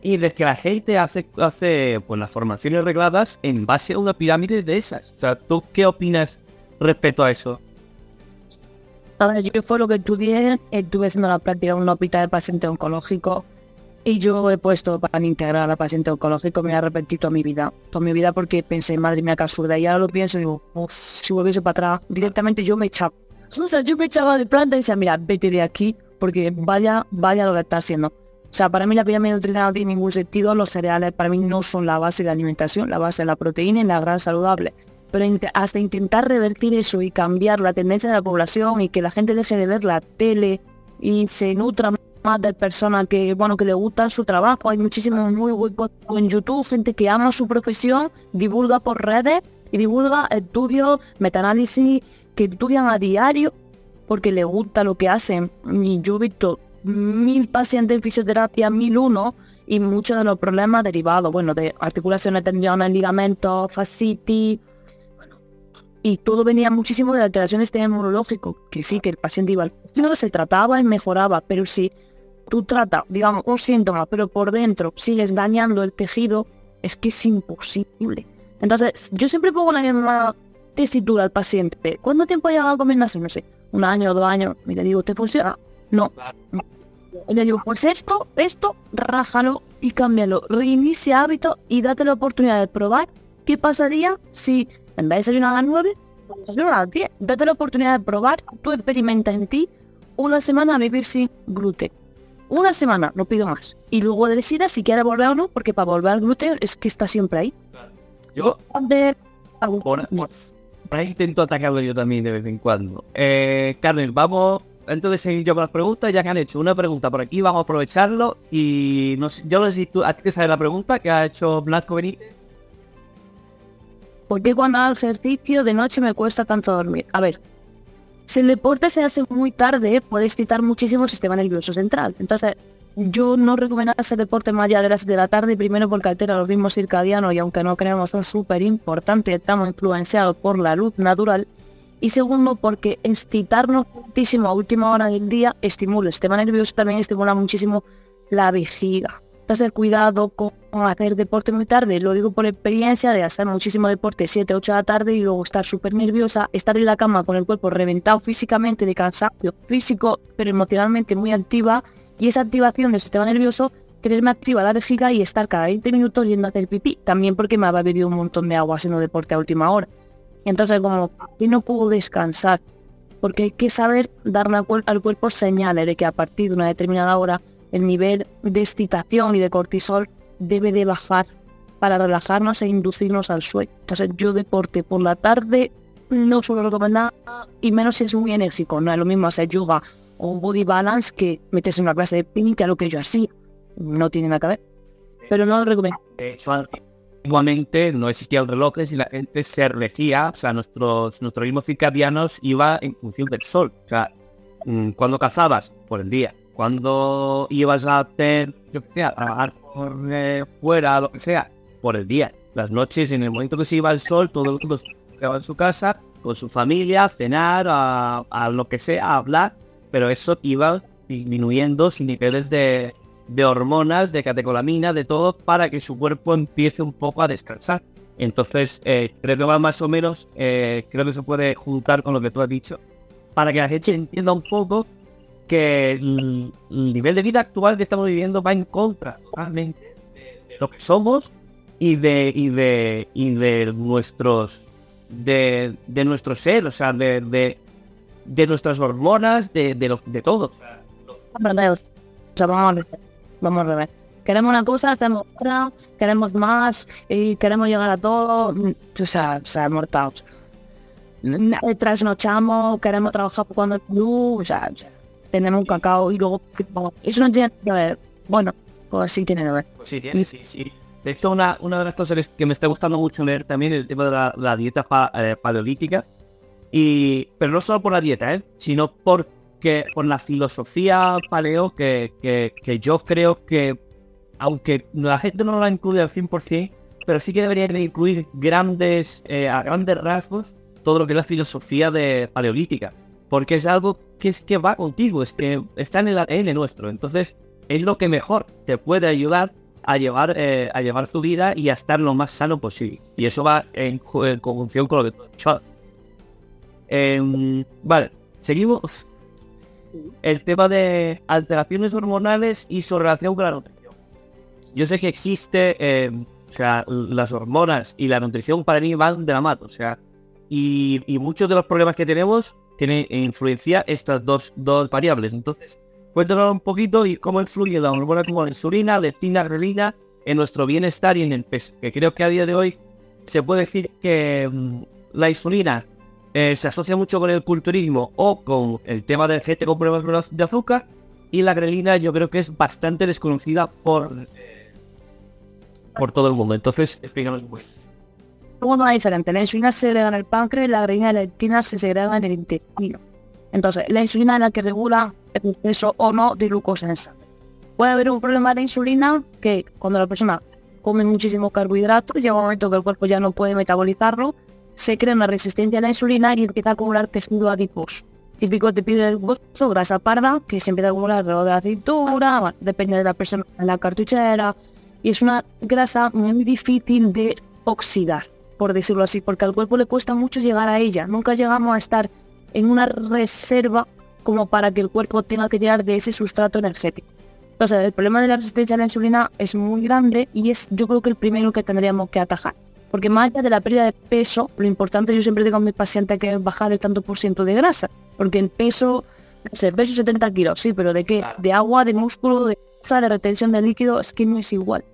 y de que la gente hace, hace pues, las formaciones regladas en base a una pirámide de esas. O sea, ¿tú qué opinas respecto a eso? yo fue lo que estudié, estuve haciendo la práctica en un hospital de paciente oncológico y yo he puesto para integrar al paciente oncológico, me ha arrepentido toda mi vida, toda mi vida porque pensé, madre mía, qué absurda, y ahora lo pienso y digo, si volviese para atrás, directamente yo me echaba. O sea, yo me echaba de planta y decía, mira, vete de aquí, porque vaya, vaya lo que está haciendo. O sea, para mí la pirámide nutricional no tiene ningún sentido, los cereales para mí no son la base de alimentación, la base de la proteína y la grasa saludable. Pero hasta intentar revertir eso y cambiar la tendencia de la población y que la gente deje de ver la tele y se nutra más de personas que, bueno, que le gusta su trabajo. Hay muchísimos muy buenos en YouTube, gente que ama su profesión, divulga por redes y divulga estudios, metaanálisis que estudian a diario porque le gusta lo que hacen. Y yo he visto mil pacientes en fisioterapia, mil uno, y muchos de los problemas derivados, bueno, de articulaciones, tendones, ligamentos, fascitis, y todo venía muchísimo de alteraciones de neurológico, que sí, que el paciente iba al no se trataba y mejoraba, pero si tú tratas, digamos, un síntoma, pero por dentro sigues dañando el tejido, es que es imposible. Entonces, yo siempre pongo la misma tesitura al paciente. ¿Cuánto tiempo llegado comiendo así? No sé, un año, o dos años. Y le digo, ¿te funciona? No. Y le digo, pues esto, esto, rájalo y cámbialo. Reinicia hábito y date la oportunidad de probar qué pasaría si en vez de desayunar a las 9, desayunar a las 10. Date la oportunidad de probar, tú experimenta en ti una semana a vivir sin gluten. Una semana, no pido más. Y luego decidas si quieres volver o no, porque para volver al gluten es que está siempre ahí. Yo por, ahí intento atacarlo yo también de vez en cuando. Eh, Carmen, vamos, antes de seguir yo con las preguntas, ya que han hecho una pregunta por aquí, vamos a aprovecharlo y no yo no sé si tú, a ti te sale la pregunta que ha hecho Blanco Benítez ¿Por qué cuando hago ejercicio de noche me cuesta tanto dormir? A ver, si el deporte se hace muy tarde, puede excitar muchísimo el sistema nervioso central. Entonces, yo no recomiendo hacer deporte más allá de las de la tarde, primero porque altera los ritmos circadianos y aunque no creemos son súper importantes, estamos influenciados por la luz natural. Y segundo, porque excitarnos muchísimo a última hora del día estimula el sistema nervioso, también estimula muchísimo la vejiga hacer cuidado con hacer deporte muy tarde, lo digo por experiencia de hacer muchísimo deporte 7, 8 de la tarde y luego estar súper nerviosa, estar en la cama con el cuerpo reventado físicamente de cansancio físico, pero emocionalmente muy activa y esa activación del sistema nervioso, tenerme activa la vejiga y estar cada 20 minutos yendo a hacer pipí, también porque me había bebido un montón de agua haciendo deporte a última hora. Entonces como que no puedo descansar, porque hay que saber darle al cuerpo señales de que a partir de una determinada hora el nivel de excitación y de cortisol debe de bajar para relajarnos e inducirnos al sueño. Entonces yo deporte por la tarde no suelo recomendar y menos si es muy enérgico. No es lo mismo hacer yoga o body balance que meterse en una clase de ping que a lo que yo así. No tiene nada que ver. Pero no lo recomiendo. Igualmente no existía el reloj y la gente se regía, o sea, nuestros, nuestros ritmos circadianos iba en función del sol. O sea, mm, cuando cazabas, por el día cuando ibas a hacer, yo que sé, a trabajar por eh, fuera, lo que sea, por el día. Las noches, en el momento que se iba el sol, todo el mundo estaba en su casa, con su familia, a cenar, a, lo que sea, a hablar, pero eso iba disminuyendo sin niveles de, hormonas, de catecolamina, de todo, para que su cuerpo empiece un poco a descansar. Entonces, eh, creo que va más o menos, eh, creo que se puede juntar con lo que tú has dicho, para que la gente entienda un poco que el, nivel de vida actual que estamos viviendo va en contra totalmente de, lo que somos y de y de y de nuestros de, de nuestro ser, o sea, de, de, de nuestras hormonas, de, de, lo, de todo. vamos a ver. Queremos una cosa, hacemos otra, queremos más y queremos llegar a todo. O sea, o sea, mortados. Trasnochamos, queremos trabajar cuando o sea, o sea tenemos un cacao y luego eso no tiene que ver. Bueno, pues sí tiene que ver. Pues sí tiene, sí, sí. De hecho, una, una de las cosas que me está gustando mucho leer también el tema de la, dieta eh, paleolítica. Y, pero no solo por la dieta, ¿eh? sino porque por la filosofía paleo que, que, yo creo que, aunque la gente no la incluye al 100%, pero sí que debería incluir grandes, eh, a grandes rasgos todo lo que es la filosofía de paleolítica porque es algo que es que va contigo, es que está en el ADN nuestro. Entonces, es lo que mejor te puede ayudar a llevar eh, a llevar tu vida y a estar lo más sano posible. Y eso va en, conjunción con lo que tú has dicho. Em, vale, seguimos. El tema de alteraciones hormonales y su relación con la nutrición. Yo sé que existe, em, o sea, las hormonas y la nutrición para mí van de la mano, o sea, y, y muchos de los problemas que tenemos tiene influencia estas dos, dos variables. Entonces, cuéntanos un poquito y cómo influye la hormona como la insulina, leptina, grelina en nuestro bienestar y en el peso. Que creo que a día de hoy se puede decir que mm, la insulina eh, se asocia mucho con el culturismo o con el tema del gente con problemas de azúcar y la grelina yo creo que es bastante desconocida por eh, por todo el mundo. Entonces, explícanos un poco. Segundo es diferente. La insulina se segrega en el páncreas la grelina y la leptina se segrega en el intestino. Entonces, la insulina es la que regula el exceso o no de glucosa en sangre. Puede haber un problema de la insulina que cuando la persona come muchísimo carbohidratos, llega un momento que el cuerpo ya no puede metabolizarlo, se crea una resistencia a la insulina y empieza a acumular tejido adiposo. Típico te pide el hueso, grasa parda, que se empieza a acumular alrededor de la cintura, depende de la persona en la cartuchera, y es una grasa muy difícil de oxidar, por decirlo así, porque al cuerpo le cuesta mucho llegar a ella. Nunca llegamos a estar en una reserva como para que el cuerpo tenga que tirar de ese sustrato energético. Entonces, el problema de la resistencia a la insulina es muy grande y es yo creo que el primero que tendríamos que atajar. Porque más allá de la pérdida de peso, lo importante yo siempre digo a mis pacientes que es bajar el tanto por ciento de grasa. Porque el peso, el peso 70 kilos, sí, pero ¿de qué? De agua, de músculo, de grasa, de retención de líquido, es que no es igual.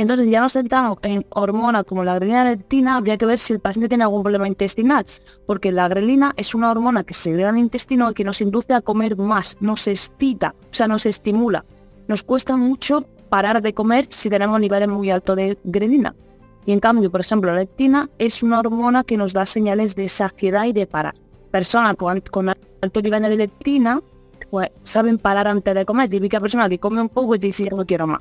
Entonces ya nos sentamos en hormonas como la grelina leptina, habría que ver si el paciente tiene algún problema intestinal, porque la grelina es una hormona que se en el intestino y que nos induce a comer más, nos excita, o sea, nos estimula. Nos cuesta mucho parar de comer si tenemos niveles muy altos de grelina. Y en cambio, por ejemplo, la leptina es una hormona que nos da señales de saciedad y de parar. Personas con, con alto nivel de leptina pues, saben parar antes de comer. Típica persona que come un poco y dice, no quiero más.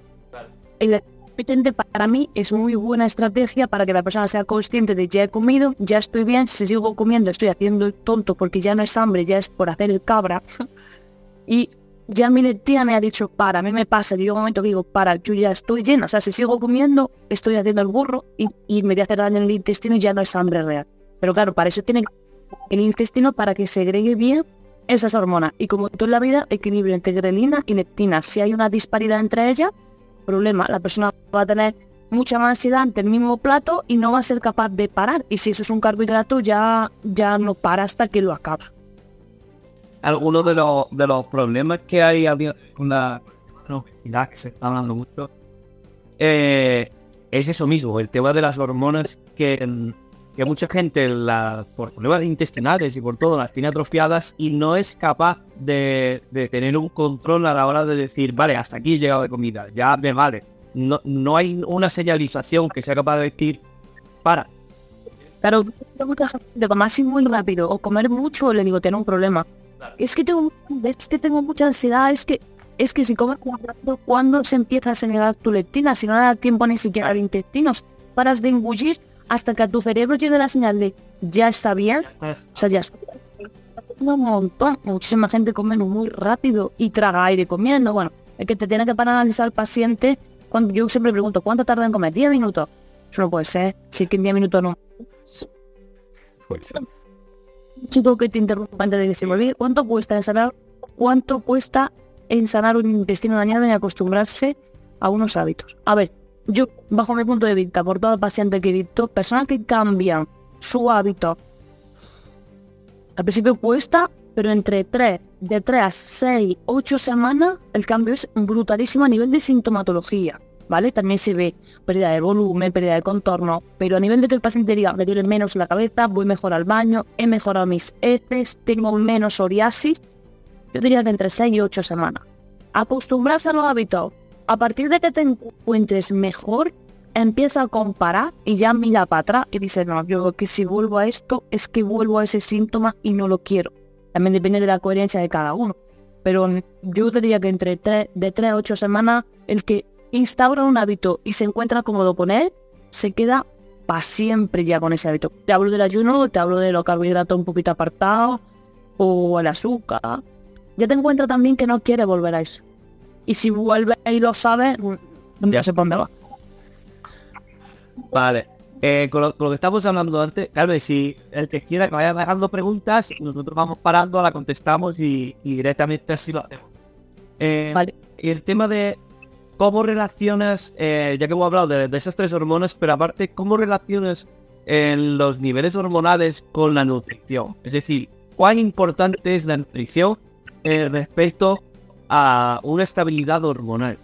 Para mí es muy buena estrategia para que la persona sea consciente de ya he comido, ya estoy bien, si sigo comiendo estoy haciendo el tonto porque ya no es hambre, ya es por hacer el cabra. y ya mi tía me ha dicho, para, a mí me pasa, yo un momento digo, para, yo ya estoy lleno, o sea, si sigo comiendo, estoy haciendo el burro y, y me voy a hacer daño en el intestino y ya no es hambre real. Pero claro, para eso tiene el intestino para que segregue bien esas hormonas. Y como todo en la vida, equilibrio entre grelina y leptina. Si hay una disparidad entre ellas, problema, la persona va a tener mucha más ansiedad ante el mismo plato y no va a ser capaz de parar. Y si eso es un carbohidrato, ya, ya no para hasta que lo acaba algunos de los, de los problemas que hay con la, obesidad que se está hablando mucho eh, es eso mismo, el tema de las hormonas que, que mucha gente la, por problemas intestinales y por todo las tiene atrofiadas y no es capaz de, tener un control a la hora de decir, vale, hasta aquí he llegado de comida, ya me vale. No, no hay una señalización que sea capaz de decir, para. Claro, de comer muy rápido o comer mucho le digo, tiene un problema es que tengo, es que tengo mucha ansiedad, es que es que si comes cuando se empieza a señalar tu leptina, si no da tiempo ni siquiera al intestino, paras de engullir hasta que a tu cerebro llegue la señal de ya está bien, o sea, ya está. Un montón, muchísima gente come muy rápido y traga aire comiendo, bueno, es que te tiene que parar a analizar al paciente, cuando yo siempre pregunto, ¿cuánto tarda en comer? ¿10 minutos? Eso no puede ser, si es que en 10 minutos no. Chico que te interrumpa antes de que se me olvide, ¿cuánto cuesta ensanar, cuánto cuesta ensanar un intestino dañado y acostumbrarse a unos hábitos? A ver, yo, bajo mi punto de vista, por todo el paciente que he visto, personas que cambian su hábito, al principio cuesta, pero entre 3, de 3 a 6, 8 semanas, el cambio es brutalísimo a nivel de sintomatología. ¿vale? También se ve pérdida de volumen, pérdida de contorno, pero a nivel de que el paciente diga, me duele menos la cabeza, voy mejor al baño, he mejorado mis heces, tengo menos psoriasis, yo diría que entre 6 y 8 semanas. Acostumbrarse a los hábitos. A partir de que te encuentres mejor, empieza a comparar y ya mira para atrás y dice, no, yo que si vuelvo a esto, es que vuelvo a ese síntoma y no lo quiero. También depende de la coherencia de cada uno. Pero yo diría que entre 3, de 3 a 8 semanas, el que instaura un hábito y se encuentra cómodo con él, se queda para siempre ya con ese hábito. Te hablo del ayuno, te hablo de los carbohidratos un poquito apartados, o el azúcar. Ya te encuentra también que no quiere volver a eso. Y si vuelve y lo sabe, ya se pone va. Vale. Eh, con, lo, que estamos hablando antes, vez si el que quiera que vaya dejando preguntas, nosotros vamos parando, la contestamos y, directamente así lo hacemos. Eh, vale. Y el tema de, ¿Cómo relacionas, eh, ya que hemos hablado de, esas tres hormonas, pero aparte, cómo relacionas los niveles hormonales con la nutrición? Es decir, cuán importante es la nutrición respecto a una estabilidad hormonal.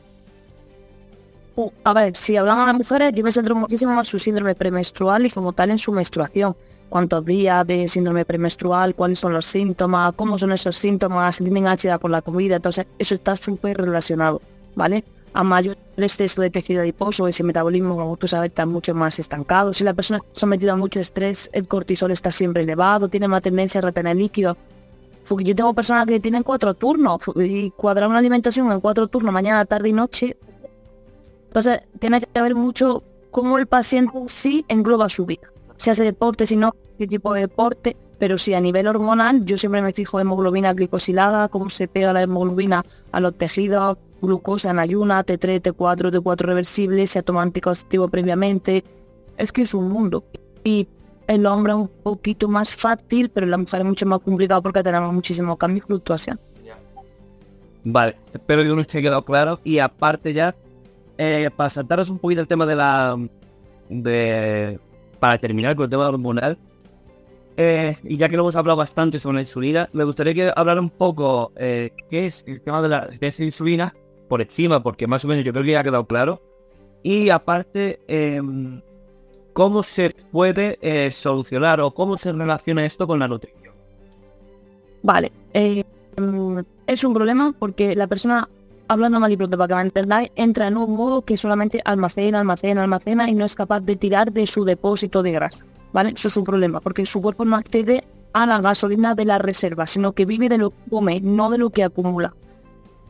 A ver, si hablamos de mujeres, yo me centro muchísimo en su síndrome premenstrual y como tal en su menstruación. Cuántos días de síndrome premenstrual, cuáles son los síntomas, cómo son esos síntomas, si tienen ansiedad por la comida, entonces eso está súper relacionado, ¿vale? A mayor exceso de tejido adiposo, ese metabolismo, como tú sabes, está mucho más estancado. Si la persona sometida a mucho estrés, el cortisol está siempre elevado, tiene más tendencia a retener líquido. Porque yo tengo personas que tienen cuatro turnos y cuadrar una alimentación en cuatro turnos, mañana, tarde y noche, entonces, tiene que ver mucho cómo el paciente sí engloba su vida. Si hace deporte, si no, qué tipo de deporte, pero sí a nivel hormonal, yo siempre me fijo hemoglobina glicosilada, cómo se pega la hemoglobina a los tejidos, glucosa en ayuna, T3, T4, T4 reversible, se toma anticonceptivo previamente. Es que es un mundo. Y el hombre es un poquito más fácil, pero la mujer es mucho más complicado porque tenemos muchísimo cambio y fluctuación. Vale, espero que no esté quedado claro. Y aparte ya, eh, para saltaros un poquito el tema de la... de Para terminar con el tema hormonal, eh, y ya que lo hemos hablado bastante sobre la insulina, me gustaría que hablar un poco eh, qué es el tema de la resistencia insulina por encima, porque más o menos yo creo que ya ha quedado claro. Y aparte, em, cómo se puede solucionar o cómo se relaciona esto con la nutrición. Vale, em, es un problema porque la persona hablando mal y pronto para que me entendáis, entra en un modo que solamente almacena, almacena, almacena y no es capaz de tirar de su depósito de grasa. ¿Vale? Eso es un problema, porque su cuerpo no accede a la gasolina de la reserva, sino que vive de lo que come, no de lo que acumula.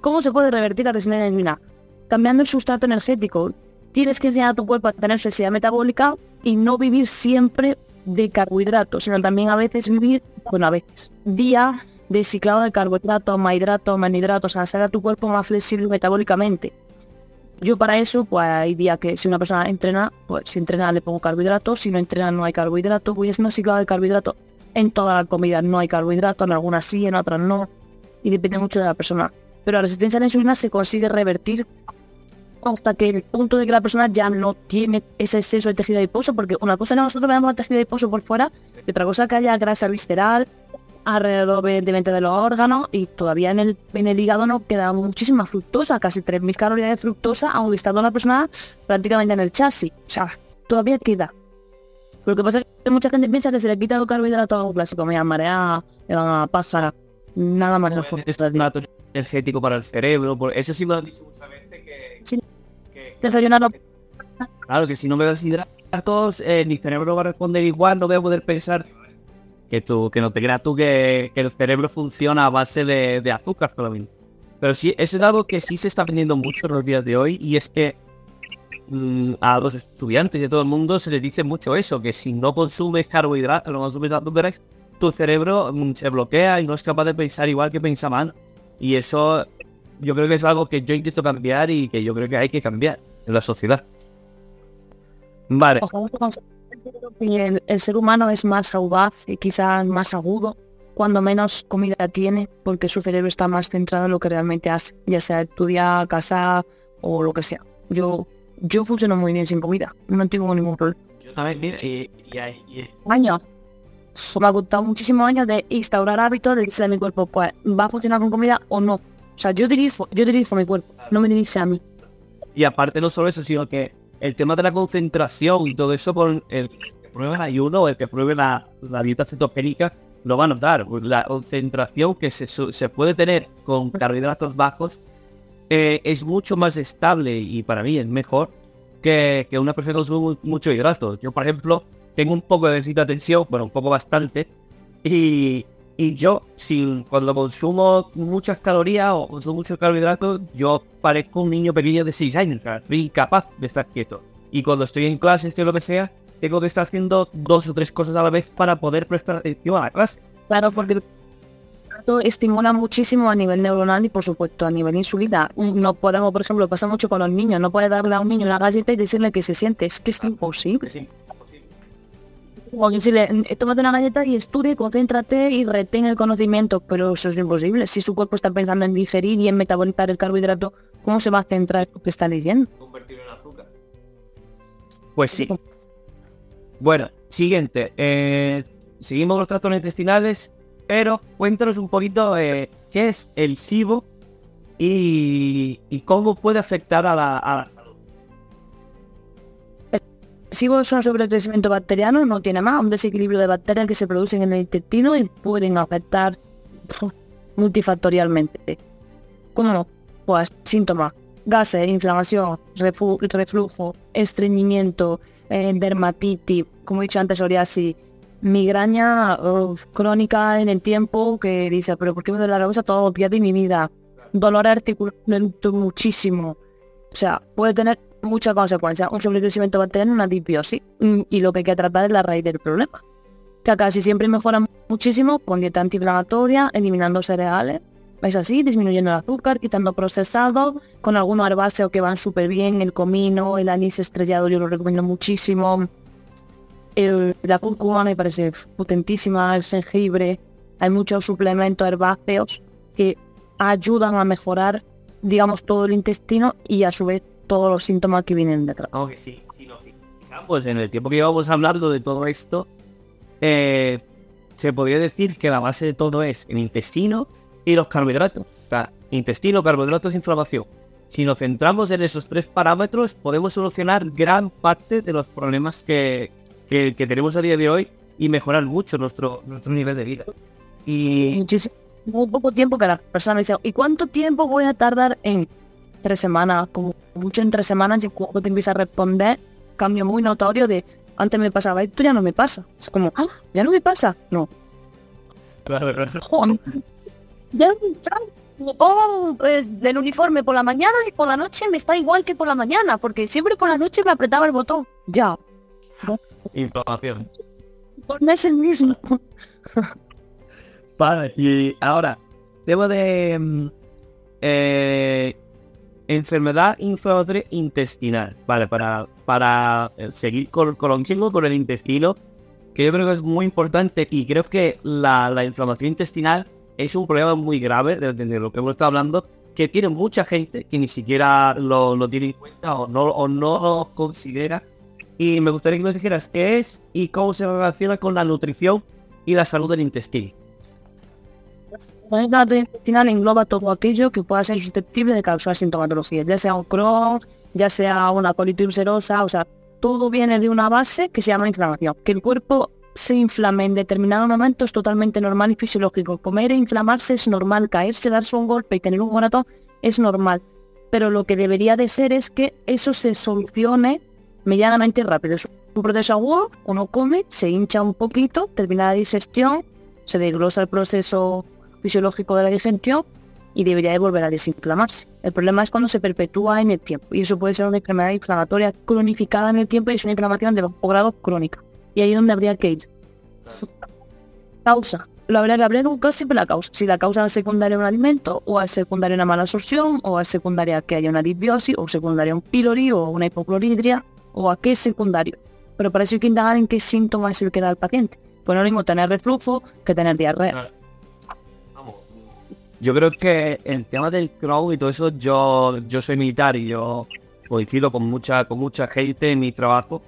¿Cómo se puede revertir la resistencia insulina? Cambiando el sustrato energético. Tienes que enseñar a tu cuerpo a tener flexibilidad metabólica y no vivir siempre de carbohidratos, sino también a veces vivir, bueno, a veces, día de ciclado de carbohidratos, mahidratos, manidratos, hacer a tu cuerpo más flexible metabólicamente. Yo para eso, pues hay días que si una persona entrena, pues si entrena le pongo carbohidratos, si no entrena no hay carbohidratos, voy haciendo ciclado de carbohidratos. En todas las comidas no hay carbohidratos, en algunas sí, en otras no, y depende mucho de la persona. Pero la resistencia a la insulina se consigue revertir hasta que el punto de que la persona ya no tiene ese exceso de tejido adiposo, porque una cosa es nosotros vemos el tejido adiposo por fuera, y otra cosa es que haya grasa visceral, alrededor evidentemente de los órganos y todavía en el, en el hígado no queda muchísima fructosa, casi 3.000 calorías de fructosa, aunque estando la persona prácticamente en el chasis. O sea, todavía queda. Lo que pasa es que mucha gente piensa que se le quita el carbohidrato a un clásico, me marea, me van a pasar, nada más. Es energético para el cerebro, por eso sí lo han dicho muchas veces que... Sí. Desayunar Claro, que si no me das hidratos, eh, mi cerebro va a responder igual, no voy a poder pensar que tú, que no te creas tú que, el cerebro funciona a base de, azúcar solamente. Pero sí, es algo que sí se está aprendiendo mucho en los días de hoy y es que mm, a los estudiantes y a todo el mundo se les dice mucho eso, que si no consumes carbohidratos, no consumes azúcares, tu cerebro mm, se bloquea y no es capaz de pensar igual que pensaban. Y eso yo creo que es algo que yo intento cambiar y que yo creo que hay que cambiar en la sociedad. Vale el, ser humano es más audaz y quizás más agudo cuando menos comida tiene, porque su cerebro está más centrado en lo que realmente hace, ya sea estudiar, casar o lo que sea. Yo yo funciono muy bien sin comida, no tengo ningún problema. Yo también, y, Años. Me ha gustado muchísimos años de instaurar hábitos de decirle a mi cuerpo, pues, ¿va a funcionar con comida o no? O sea, yo dirijo, yo dirijo mi cuerpo, no me dirige a mí. Y aparte no solo eso, sino que el tema de la concentración y todo eso con el que pruebe el ayuno o el que pruebe la, dieta cetogénica lo va a notar. La concentración que se, puede tener con carbohidratos bajos eh, es mucho más estable y para mí es mejor que, una persona que consume mucho hidratos. Yo, por ejemplo, tengo un poco de déficit de atención, bueno, un poco bastante, y, y yo, si cuando consumo muchas calorías o consumo muchos carbohidratos, yo parezco un niño pequeño de 6 años, soy incapaz de estar quieto. Y cuando estoy en clase, estoy lo que sea, tengo que estar haciendo dos o tres cosas a la vez para poder prestar atención a la clase. Claro, porque estimula muchísimo a nivel neuronal y por supuesto a nivel insulina. No podemos, por ejemplo, pasa mucho con los niños, no puede darle a un niño una galleta y decirle que se siente, es que es imposible. Sí como decirle, eh, tómate una galleta y estudie, concéntrate y retén el conocimiento, pero eso es imposible. Si su cuerpo está pensando en digerir y en metabolizar el carbohidrato, ¿cómo se va a centrar en lo que está leyendo? Convertirlo en azúcar. Pues sí. Bueno, siguiente. Eh, seguimos los trastornos intestinales. Pero cuéntanos un poquito eh, qué es el SIBO y, y cómo puede afectar a la, a SIBO es un sobrecrecimiento bacteriano, no tiene más, un desequilibrio de bacterias que se producen en el intestino y pueden afectar multifactorialmente. ¿Cómo? Pues síntomas, gases, inflamación, reflujo, estreñimiento, eh, dermatitis, como he dicho antes, psoriasis, migraña crónica en el tiempo que dice, pero ¿por qué me duele la cabeza todos los días de mi vida? Dolor articular muchísimo. O sea, puede tener muchas consecuencias. Un sobrecrecimiento tener una disbiosis mm, y lo que hay que tratar es la raíz del problema. Que casi siempre mejora muchísimo con dieta antiinflamatoria, eliminando cereales, es así, disminuyendo el azúcar, quitando procesado, con algunos herbáceos que van súper bien, el comino, el anís estrellado yo lo recomiendo muchísimo, la cúrcuma me parece potentísima, el jengibre, hay muchos suplementos herbáceos que ayudan a mejorar, digamos, todo el intestino y a su vez todos los síntomas que vienen detrás. Aunque sí, si nos fijamos en el tiempo que llevamos hablando de todo esto, eh, se podría decir que la base de todo es el intestino y los carbohidratos. O sea, intestino, carbohidratos, inflamación. Si nos centramos en esos tres parámetros, podemos solucionar gran parte de los problemas que, que, tenemos a día de hoy y mejorar mucho nuestro, nuestro nivel de vida. Y muchísimo poco tiempo que la persona me dice, ¿y cuánto tiempo voy a tardar en tres semanas? Como mucho en tres semanas y cuando te empieza a responder, cambio muy notorio de antes me pasaba, esto ya no me pasa. Es como, ah, ya no me pasa. No. Claro, ya me pongo pues, del uniforme por la mañana y por la noche me está igual que por la mañana, porque siempre por la noche me apretaba el botón. Ya. Información. No es el mismo. Vale, y ahora, debo de... Mm, eh, enfermedad inflamatoria intestinal. Vale, para, para eh, seguir con, con, con el intestino, que yo creo que es muy importante y creo que la, la inflamación intestinal es un problema muy grave desde, lo que hemos estado hablando, que tiene mucha gente que ni siquiera lo, lo tiene en cuenta o no, o no lo considera y me gustaría que nos dijeras qué es y cómo se relaciona con la nutrición y la salud del intestino. La salud intestinal engloba todo aquello que pueda ser susceptible de causar sintomatología, ya sea un Crohn, ya sea una colitis ulcerosa, o sea, todo viene de una base que se llama inflamación. Que el cuerpo se inflame en determinado momento es totalmente normal y fisiológico. Comer e inflamarse es normal, caerse, darse un golpe y tener un moratón es normal. Pero lo que debería de ser es que eso se solucione medianamente rápido. Es un proceso agudo, uno come, se hincha un poquito, termina la digestión, se desglosa el proceso fisiológico de la digestión y debería de volver a desinflamarse. El problema es cuando se perpetúa en el tiempo y eso puede ser una enfermedad inflamatoria cronificada en el tiempo y es una inflamación de bajo grado crónica. Y ahí es donde habría que ir. Causa. Lo habría que habría buscar siempre la causa. Si la causa es secundaria un alimento, o es secundaria una mala absorción, o es secundaria que haya una disbiosis, o secundaria un pylori o una hipocloridria, o a qué secundario. Pero para eso hay que indagar en qué síntoma es el que el paciente. Pues no lo mismo tener reflujo que tener diarrea. Yo creo que el tema del Crohn y todo eso, yo, yo soy militar y yo coincido con mucha, con mucha gente en mi trabajo.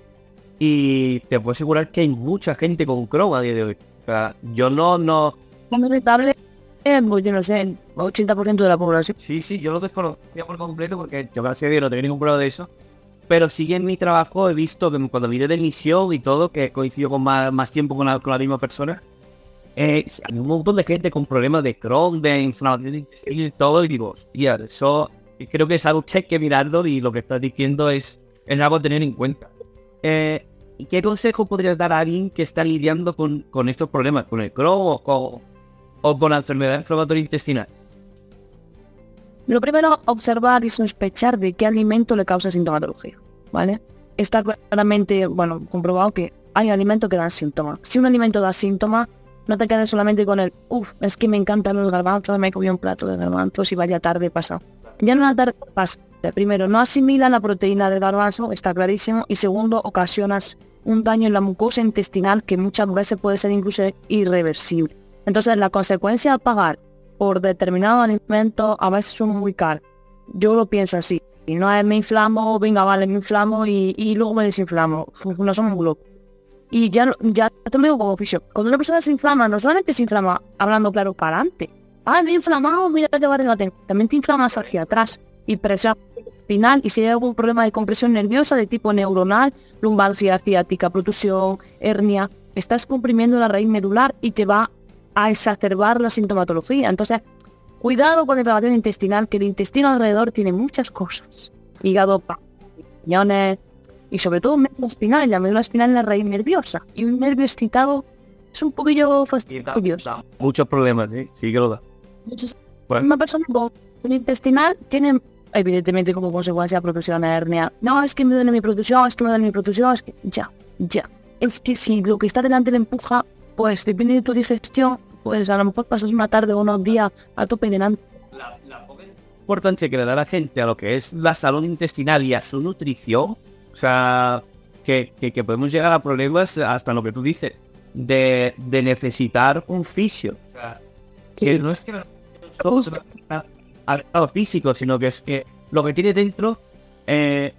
Y te puedo asegurar que hay mucha gente con Crohn a día de hoy. yo no, no. irritable pues yo no sé, el 80% de la población. Sí, sí, yo lo desconocía por completo porque yo gracias a Dios no tenía ningún problema de eso pero sigue en mi trabajo he visto que cuando vine de misión y todo, que coincido con más, tiempo con la, misma persona, eh, hay un montón de gente con problemas de Crohn, de inflamación y todo, y digo, hostia, eso creo que es algo que hay que mirarlo y lo que estás diciendo es, es algo tener en cuenta. Eh, ¿Qué consejo podrías dar a alguien que está lidiando con, estos problemas, con el Crohn o con, o con la enfermedad inflamatoria intestinal? Lo primero, observar y sospechar de qué alimento le causa sintomatología, ¿vale? Está claramente, bueno, comprobado que hay alimentos que dan síntomas. Si un alimento da síntomas, no te quedes solamente con el, uff, es que me encantan los garbanzos, me comí un plato de garbanzos y vaya tarde pasa. Ya no la tarde pasa. Primero, no asimila la proteína del garbanzo, está clarísimo. Y segundo, ocasionas un daño en la mucosa intestinal que muchas veces puede ser incluso irreversible. Entonces, la consecuencia de pagar por determinado alimento a veces son muy caros. Yo lo pienso así. Y no es me inflamo, venga, vale, me inflamo y, luego me desinflamo. No somos locos. Y ya, ya te lo digo como oficio. Cuando una persona se inflama, no solamente se inflama hablando claro para adelante. Ah, me he inflamado, mira que va a También te inflamas hacia atrás. Y presión espinal. Y si hay algún problema de compresión nerviosa de tipo neuronal, lumbalgia ciática, protusión, hernia, estás comprimiendo la raíz medular y te va a exacerbar la sintomatología. Entonces, cuidado con la inflamación intestinal, que el intestino alrededor tiene muchas cosas. Hígado, riñones, y sobre todo médula espinal, la médula espinal es la raíz nerviosa y un nervio excitado es un poquillo fastidioso. Muchos problemas, sí, sí que lo da. Una persona con intestinal tiene evidentemente como consecuencia producción hernia. No, es que me duele mi producción, es que me duele mi producción, es que ya, ya. Es que si lo que está delante le empuja, pues depende de tu digestión, pues a lo mejor pasas una tarde o unos días a tope delante. La, la importancia que le da la gente a lo que es la salud intestinal y a su nutrición sea, que, podemos llegar a problemas hasta lo que tú dices, de, necesitar un fisio. que no es que al lado físico, sino que es que lo que tiene dentro eh,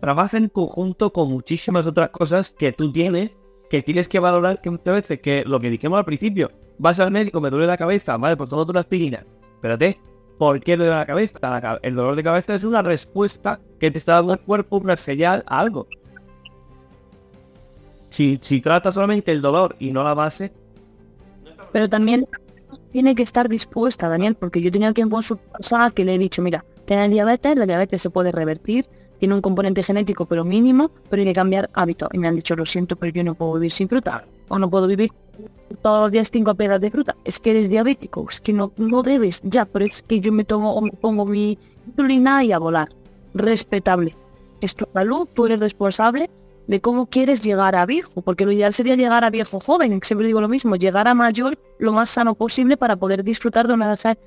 trabaja en conjunto con muchísimas otras cosas que tú tienes, que tienes que valorar que muchas veces, que lo que dijimos al principio, vas al médico, me duele la cabeza, vale, pues todo una aspirina. Espérate, ¿Por qué le duele la cabeza? El dolor de cabeza es una respuesta que te está dando el cuerpo, una señal a algo. Si, si trata solamente el dolor y no la base... Pero también tiene que estar dispuesta, Daniel, porque yo tenía que su pasada que le he dicho, mira, tiene diabetes, la diabetes se puede revertir, tiene un componente genético pero mínimo, pero hay que cambiar hábito. Y me han dicho, lo siento, pero yo no puedo vivir sin fruta. O no puedo vivir todos los días cinco pedas de fruta. Es que eres diabético, es que no, no debes, ya, pero es que yo me tomo o me pongo mi insulina y a volar. Respetable. Es tu salud, tú eres responsable de cómo quieres llegar a viejo, porque lo ideal sería llegar a viejo joven, siempre digo lo mismo, llegar a mayor lo más sano posible para poder disfrutar de una edad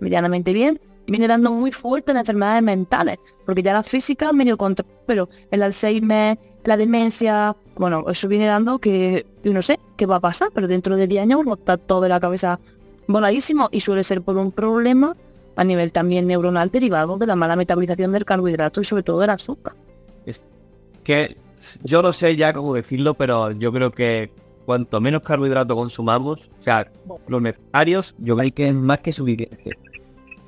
medianamente bien, viene dando muy fuerte en enfermedades mentales, porque ya la física medio control, pero el Alzheimer, la demencia, bueno, eso viene dando que yo no sé qué va a pasar, pero dentro de 10 años uno está todo de la cabeza voladísimo y suele ser por un problema a nivel también neuronal derivado de la mala metabolización del carbohidrato y sobre todo del azúcar. Es que yo no sé ya cómo decirlo, pero yo creo que cuanto menos carbohidrato consumamos, o sea, los necesarios, yo creo que es más que suficiente.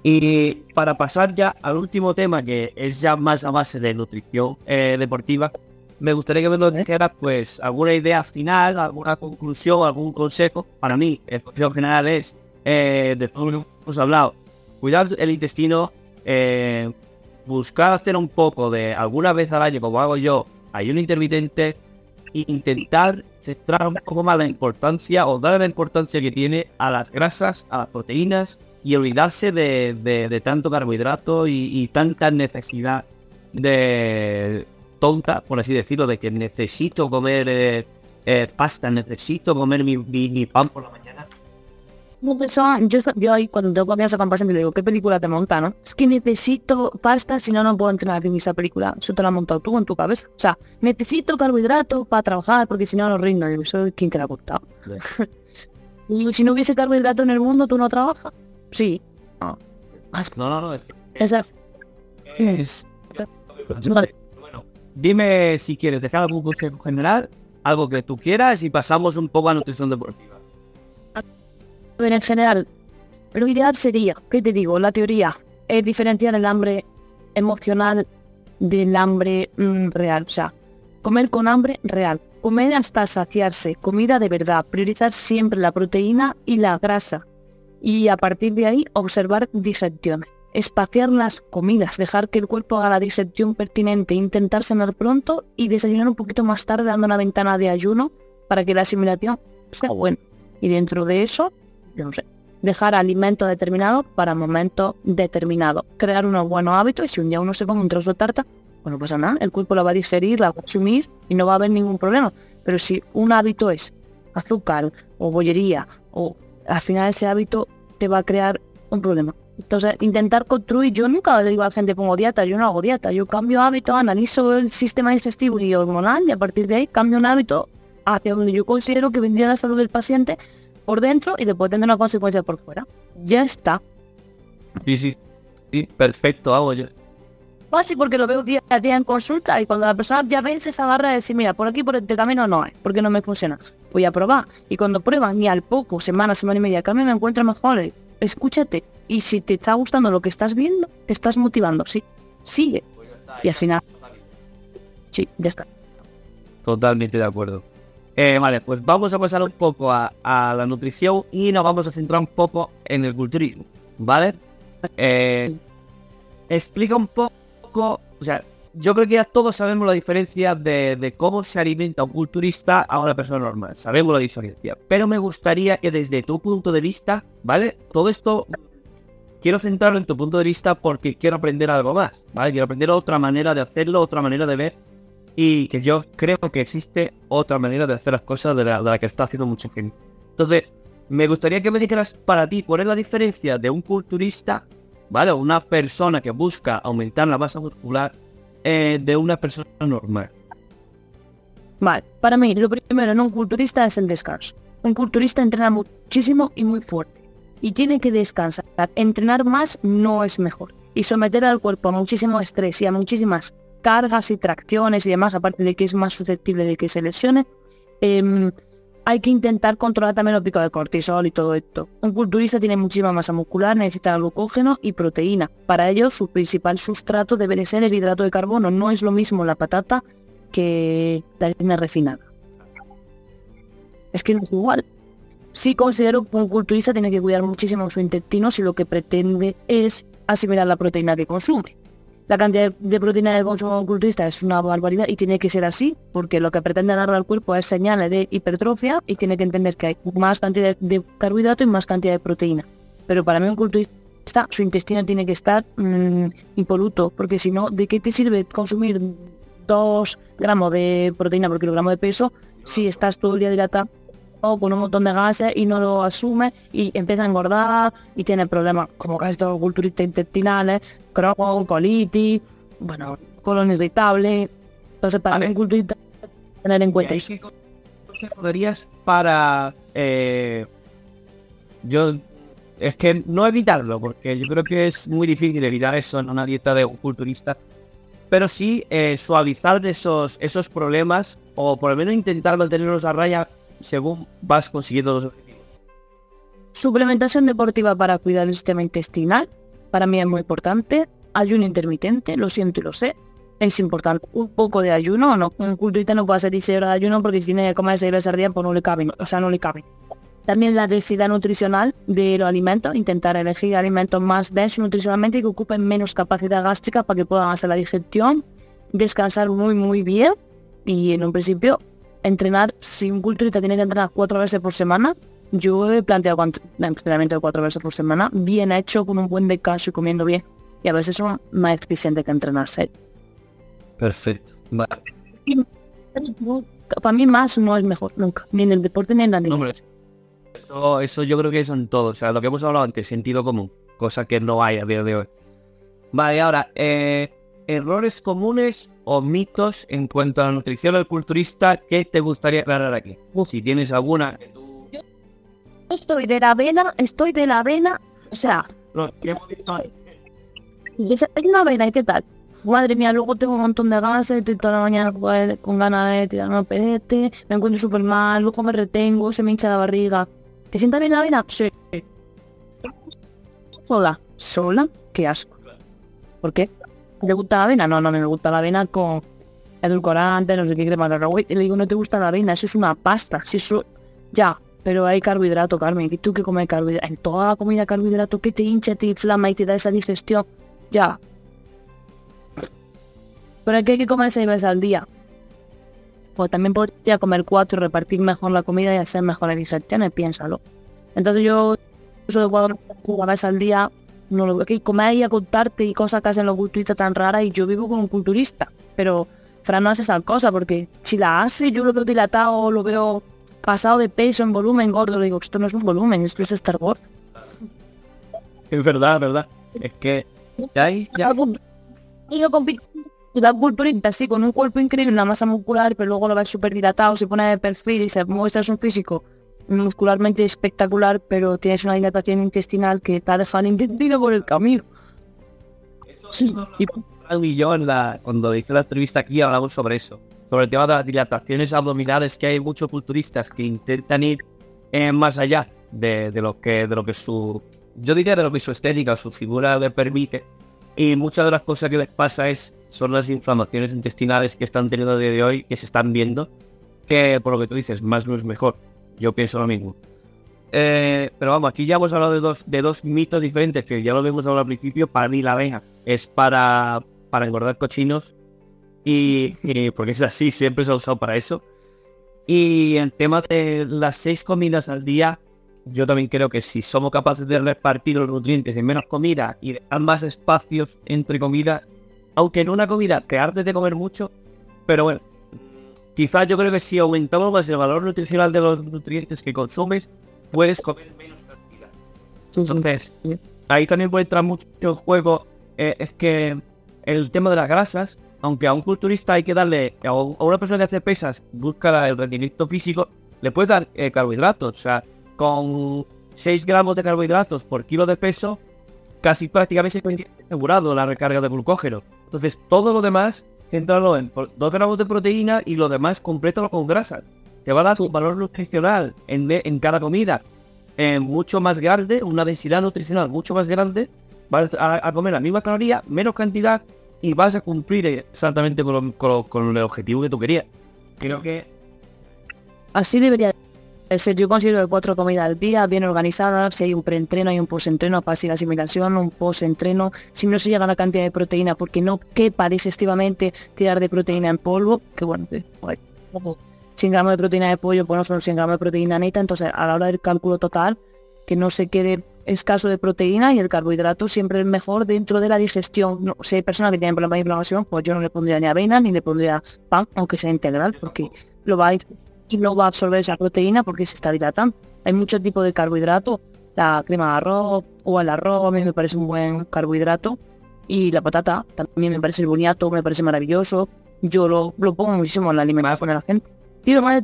Y para pasar ya al último tema, que es ya más a base de nutrición eh, deportiva, me gustaría que me lo dijeras, pues, alguna idea final, alguna conclusión, algún consejo. Para mí, el consejo general es, eh, de todo lo que hemos hablado, cuidar el intestino, eh, buscar hacer un poco de alguna vez al año, como hago yo, ayuno intermitente, e intentar centrar un poco más la importancia o dar la importancia que tiene a las grasas, a las proteínas y olvidarse de, tanto carbohidrato y, tanta necesidad de tonta, por así decirlo, de que necesito comer eh, eh, pasta, necesito comer mi, pan por la mañana. No, pues, ah, yo, yo ahí cuando tengo confianza con paciente le digo, ¿qué película te monta, no? Es que necesito pasta, si no, no puedo entrenar en esa película. Eso te la has montado tú en tu cabeza. O sea, necesito carbohidrato para trabajar, porque si no, no rindo. Y eso, ¿quién te la ha contado? y si no hubiese carbohidrato en el mundo, ¿tú no trabajas? Sí. No, no, no. Esa es... Bueno, dime si quieres dejar algún consejo general, algo que tú quieras y pasamos un poco a nutrición deportiva. en general, lo ideal sería, ¿qué te digo? La teoría es diferenciar el hambre emocional del hambre mm, real. O sea, comer con hambre real. Comer hasta saciarse, comida de verdad. Priorizar siempre la proteína y la grasa y a partir de ahí observar digestiones. Espaciar las comidas, dejar que el cuerpo haga la digestión pertinente, intentar cenar pronto y desayunar un poquito más tarde dando una ventana de ayuno para que la asimilación sea buena. Y dentro de eso, no sé, dejar alimento determinado para momento determinado. Crear unos buenos hábitos y si un día uno se come un trozo de tarta, bueno, pues nada, el cuerpo lo va a digerir, la va a consumir y no va a haber ningún problema. Pero si un hábito es azúcar o bollería o al final ese hábito te va a crear un problema. Entonces, intentar construir, yo nunca le digo a la gente pongo dieta, yo no hago dieta, yo cambio hábito, analizo el sistema digestivo y hormonal y a partir de ahí cambio un hábito hacia donde yo considero que vendría la salud del paciente por dentro y después tener una consecuencia por fuera. Ya está. Sí, sí, sí, perfecto, hago yo. Así porque lo veo día a día en consulta y cuando la persona ya vence se agarra a decir, mira, por aquí por este camino no hay, porque no me funciona. Voy a probar. Y cuando prueban y al poco, semana, semana y media, cambio me encuentro mejor, eh, escúchate. Y si te está gustando lo que estás viendo, te estás motivando, sí. Sigue. Y al final. Sí, ya está. Totalmente de acuerdo. Eh, vale, pues vamos a pasar un poco a, la nutrición y nos vamos a centrar un poco en el culturismo, ¿vale? Eh, explica un poco, o sea, yo creo que ya todos sabemos la diferencia de, de cómo se alimenta un culturista a una persona normal. Sabemos la diferencia. Pero me gustaría que desde tu punto de vista, ¿vale? Todo esto quiero centrarlo en tu punto de vista porque quiero aprender algo más, ¿vale? Quiero aprender otra manera de hacerlo, otra manera de ver y que yo creo que existe otra manera de hacer las cosas de la, que está haciendo mucha gente. Entonces, me gustaría que me dijeras para ti cuál es la diferencia de un culturista, ¿vale? Una persona que busca aumentar la masa muscular eh, de una persona normal. Vale, para mí lo primero en un culturista es el descanso. Un culturista entrena muchísimo y muy fuerte. Y tiene que descansar. Entrenar más no es mejor. Y someter al cuerpo a muchísimo estrés y a muchísimas cargas y tracciones y demás, aparte de que es más susceptible de que se lesione, em, hay que intentar controlar también los picos de cortisol y todo esto. Un culturista tiene muchísima masa muscular, necesita glucógeno y proteína. Para ello, su principal sustrato debe ser el hidrato de carbono. No es lo mismo la patata que la harina refinada. Es que no es igual. Sí considero que un culturista tiene que cuidar muchísimo su intestino si lo que pretende es asimilar la proteína que consume. La cantidad de proteína de consumo culturista es una barbaridad y tiene que ser así, porque lo que pretende dar al cuerpo es señales de hipertrofia y tiene que entender que hay más cantidad de carbohidrato y más cantidad de proteína. Pero para mí un culturista, su intestino tiene que estar mmm, impoluto, porque si no, ¿de qué te sirve consumir 2 gramos de proteína por kilogramo de peso si estás todo el día dilatado con un montón de gases y no lo asume y empieza a engordar y tiene problemas como casi todos los culturistas intestinales, Crohn, colitis, bueno, colon irritable. Entonces para un culturista tener en cuenta eso. ¿Qué podrías para eh, yo es que no evitarlo porque yo creo que es muy difícil evitar eso en una dieta de un culturista pero sí eh, suavizar esos esos problemas o por lo menos intentar mantenerlos a raya según vas consiguiendo los objetivos. Suplementación deportiva para cuidar el sistema intestinal, para mí es muy importante. Ayuno intermitente, lo siento y lo sé. Es importante un poco de ayuno, no, un culturista no puede hacer 16 horas de ayuno porque si tiene que comer 6 veces al día pues no le cabe, o sea, no le cabe. También la densidad nutricional de los alimentos, intentar elegir alimentos más densos nutricionalmente y que ocupen menos capacidad gástrica para que puedan hacer la digestión, descansar muy muy bien y en un principio entrenar, si un culturista tiene que entrenar cuatro veces por semana, yo he planteado un entrenamiento de cuatro veces por semana, bien hecho, con un buen descanso y comiendo bien. Y a veces son más eficientes que entrenarse. Perfecto. Vale. para mí más no es mejor, nunca. Ni en el deporte ni en la no, eso, eso yo creo que son todos. O sea, lo que hemos hablado antes, sentido común. Cosa que no hay a día de hoy. Vale, ahora, eh, errores comunes o mitos en cuanto a la nutrición del culturista que te gustaría aclarar aquí. Si tienes alguna. Yo estoy de la avena, estoy de la avena, o sea... Lo que hemos visto una avena, ¿y qué tal? Madre mía, luego tengo un montón de ganas, estoy toda la mañana con ganas de tirar un pedete, me encuentro súper mal, luego me retengo, se me hincha la barriga. ¿Te sienta bien la avena? Sí. ¿Sola? ¿Sola? Qué asco. ¿Por qué? ¿Te gusta la avena? No, no, me gusta la avena con edulcorante, no sé qué crema le digo, no te gusta la avena, eso es una pasta. Si eso... Ya, pero hay carbohidrato, Carmen. ¿Y tú que comes carbohidrato? En toda la comida carbohidrato que te hincha, te inflama y te da esa digestión. Ya. Pero aquí hay que comer seis veces al día. Pues también podría comer cuatro, repartir mejor la comida y hacer mejor la digestión, piénsalo. Entonces yo, eso de cuatro veces al día, no lo que comer y a contarte y cosas que hacen los culturistas tan raras y yo vivo con un culturista, pero Fran no hace esa cosa porque si la hace yo lo veo dilatado, lo veo pasado de peso en volumen gordo, le digo, esto no es un volumen, esto es Star Wars. Es verdad, es verdad. Es que ya hay, ya... Yo compito va culturista así, con un cuerpo increíble, una masa muscular, pero luego lo ves súper dilatado, se pone de perfil y se muestra un físico muscularmente espectacular, pero tienes una dilatación intestinal que te ha dejado intestino por el camino. Sí. Y... y yo en la, cuando hice la entrevista aquí hablamos sobre eso, sobre el tema de las dilataciones abdominales, que hay muchos culturistas que intentan ir eh, más allá de, lo que de lo que su yo diría de lo que su estética su figura le permite y muchas de las cosas que les pasa es son las inflamaciones intestinales que están teniendo a día de hoy que se están viendo que por lo que tú dices más no es mejor yo pienso lo mismo. Eh, pero vamos aquí ya hemos hablado de dos de dos mitos diferentes que ya lo vimos hablado al principio para mí la abeja es para para engordar cochinos y, y porque es así siempre se ha usado para eso. Y el tema de las seis comidas al día, yo también creo que si somos capaces de repartir los nutrientes en menos comida y dejar más espacios entre comidas, aunque en una comida te hartes de comer mucho, pero bueno, quizás yo creo que si aumentamos más el valor nutricional de los nutrientes que consumes, puedes comer menos cantidad. Entonces, ahí también puede entrar mucho en juego, eh, es que el tema de las grasas, aunque a un culturista hay que darle, a una persona que hace pesas, busca el rendimiento físico, le puedes dar eh, carbohidratos. O sea, con 6 gramos de carbohidratos por kilo de peso, casi prácticamente asegurado la recarga de glucógeno. Entonces, todo lo demás, centralo en 2 gramos de proteína y lo demás, complétalo con grasa. Te va a dar un valor nutricional en, en cada comida eh, mucho más grande, una densidad nutricional mucho más grande. Vas a comer la misma caloría, menos cantidad y vas a cumplir exactamente con, el objetivo que tú querías. Creo que... Así debería. Yo considero que cuatro comidas al día, bien organizadas, si hay un preentreno, hay un post-entreno, fácil asimilación, un post-entreno, si no se llega la cantidad de proteína porque no quepa digestivamente tirar de proteína en polvo, que bueno, 100 gramos de proteína de pollo, pues no son 100 gramos de proteína neta, entonces a la hora del cálculo total, que no se quede escaso de proteína y el carbohidrato siempre es mejor dentro de la digestión. No, si hay personas que tienen problemas de inflamación, pues yo no le pondría ni avena ni le pondría pan, aunque sea integral, porque lo va a, y no va a absorber esa proteína porque se está dilatando. Hay muchos tipos de carbohidrato, la crema de arroz o el arroz a mí me parece un buen carbohidrato y la patata también me parece el boniato, me parece maravilloso. Yo lo, lo pongo muchísimo en la alimentación de la gente. Tiro más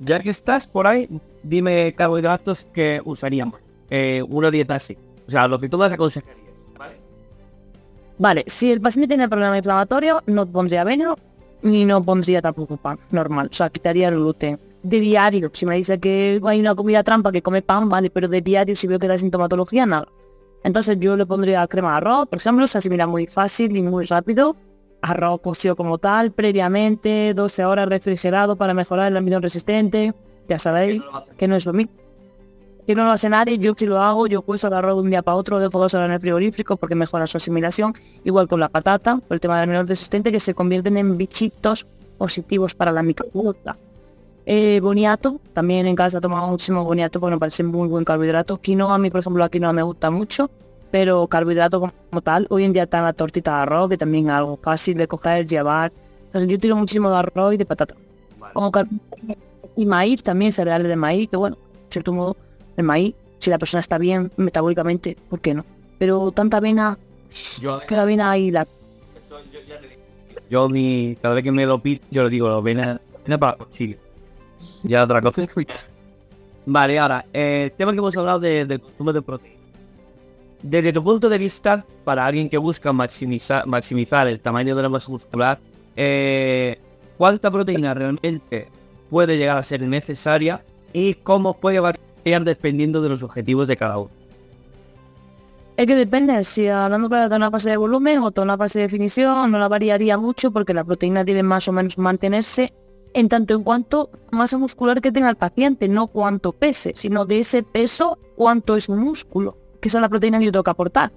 ya que estás por ahí, dime carbohidratos que usaríamos. Eh, una dieta así. O sea, lo que tú vas aconsejarías, ¿vale? Vale, si el paciente tiene problema inflamatorio, no pondría avena ni no pondría tampoco pan, normal. O sea, quitaría el gluten. De diario, si me dice que hay una comida trampa que come pan, vale, pero de diario si veo que da sintomatología, nada. Entonces yo le pondría crema de arroz, por ejemplo, se asimila muy fácil y muy rápido. Arroz cocido como tal, previamente, 12 horas refrigerado para mejorar el almidón resistente. Ya sabéis que no es lo mismo que no lo hace nadie, yo si lo hago, yo pues agarro de un día para otro, dejo dos horas en el frigorífico porque mejora su asimilación, igual con la patata, por el tema del menor resistente, que se convierten en bichitos positivos para la microbiota. Eh, boniato, también en casa tomamos muchísimo boniato porque me parece muy buen carbohidrato. Quinoa, a mí por ejemplo la quinoa me gusta mucho, pero carbohidrato como tal, hoy en día está la tortita de arroz, que también es algo fácil de coger, llevar. Entonces yo tiro muchísimo de arroz y de patata. Como y maíz también, cereales de maíz, que bueno, de cierto modo el maíz, si la persona está bien metabólicamente, ¿por qué no? Pero tanta avena, yo, que la avena hay la... Yo mi, cada vez que me lo pido, yo le digo, la avena, avena para cochillo. Ya otra cosa. Vale, ahora, eh, tema que hemos hablado de, consumo de proteína. Desde tu punto de vista, para alguien que busca maximizar, maximizar el tamaño de la masa muscular, eh, ¿cuánta proteína realmente puede llegar a ser necesaria y cómo puede variar dependiendo de los objetivos de cada uno. Es que depende, si hablando para toda una fase de volumen o toda una fase de definición, no la variaría mucho porque la proteína debe más o menos mantenerse en tanto en cuanto masa muscular que tenga el paciente, no cuánto pese, sino de ese peso cuánto es un músculo, que es la proteína que yo tengo que aportar.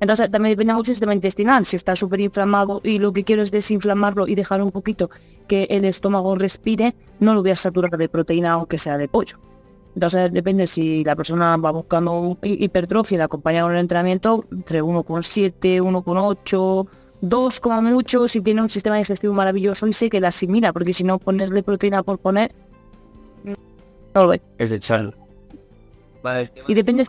Entonces también depende mucho del sistema intestinal, si está súper inflamado y lo que quiero es desinflamarlo y dejar un poquito que el estómago respire, no lo voy a saturar de proteína aunque sea de pollo. Entonces depende si la persona va buscando hipertrofia y la acompaña con el entrenamiento, entre 1,7, 1,8, 2 como mucho, si tiene un sistema digestivo maravilloso y sé que la asimila, porque si no ponerle proteína por poner, no lo ve. Es echar. Vale. Y depende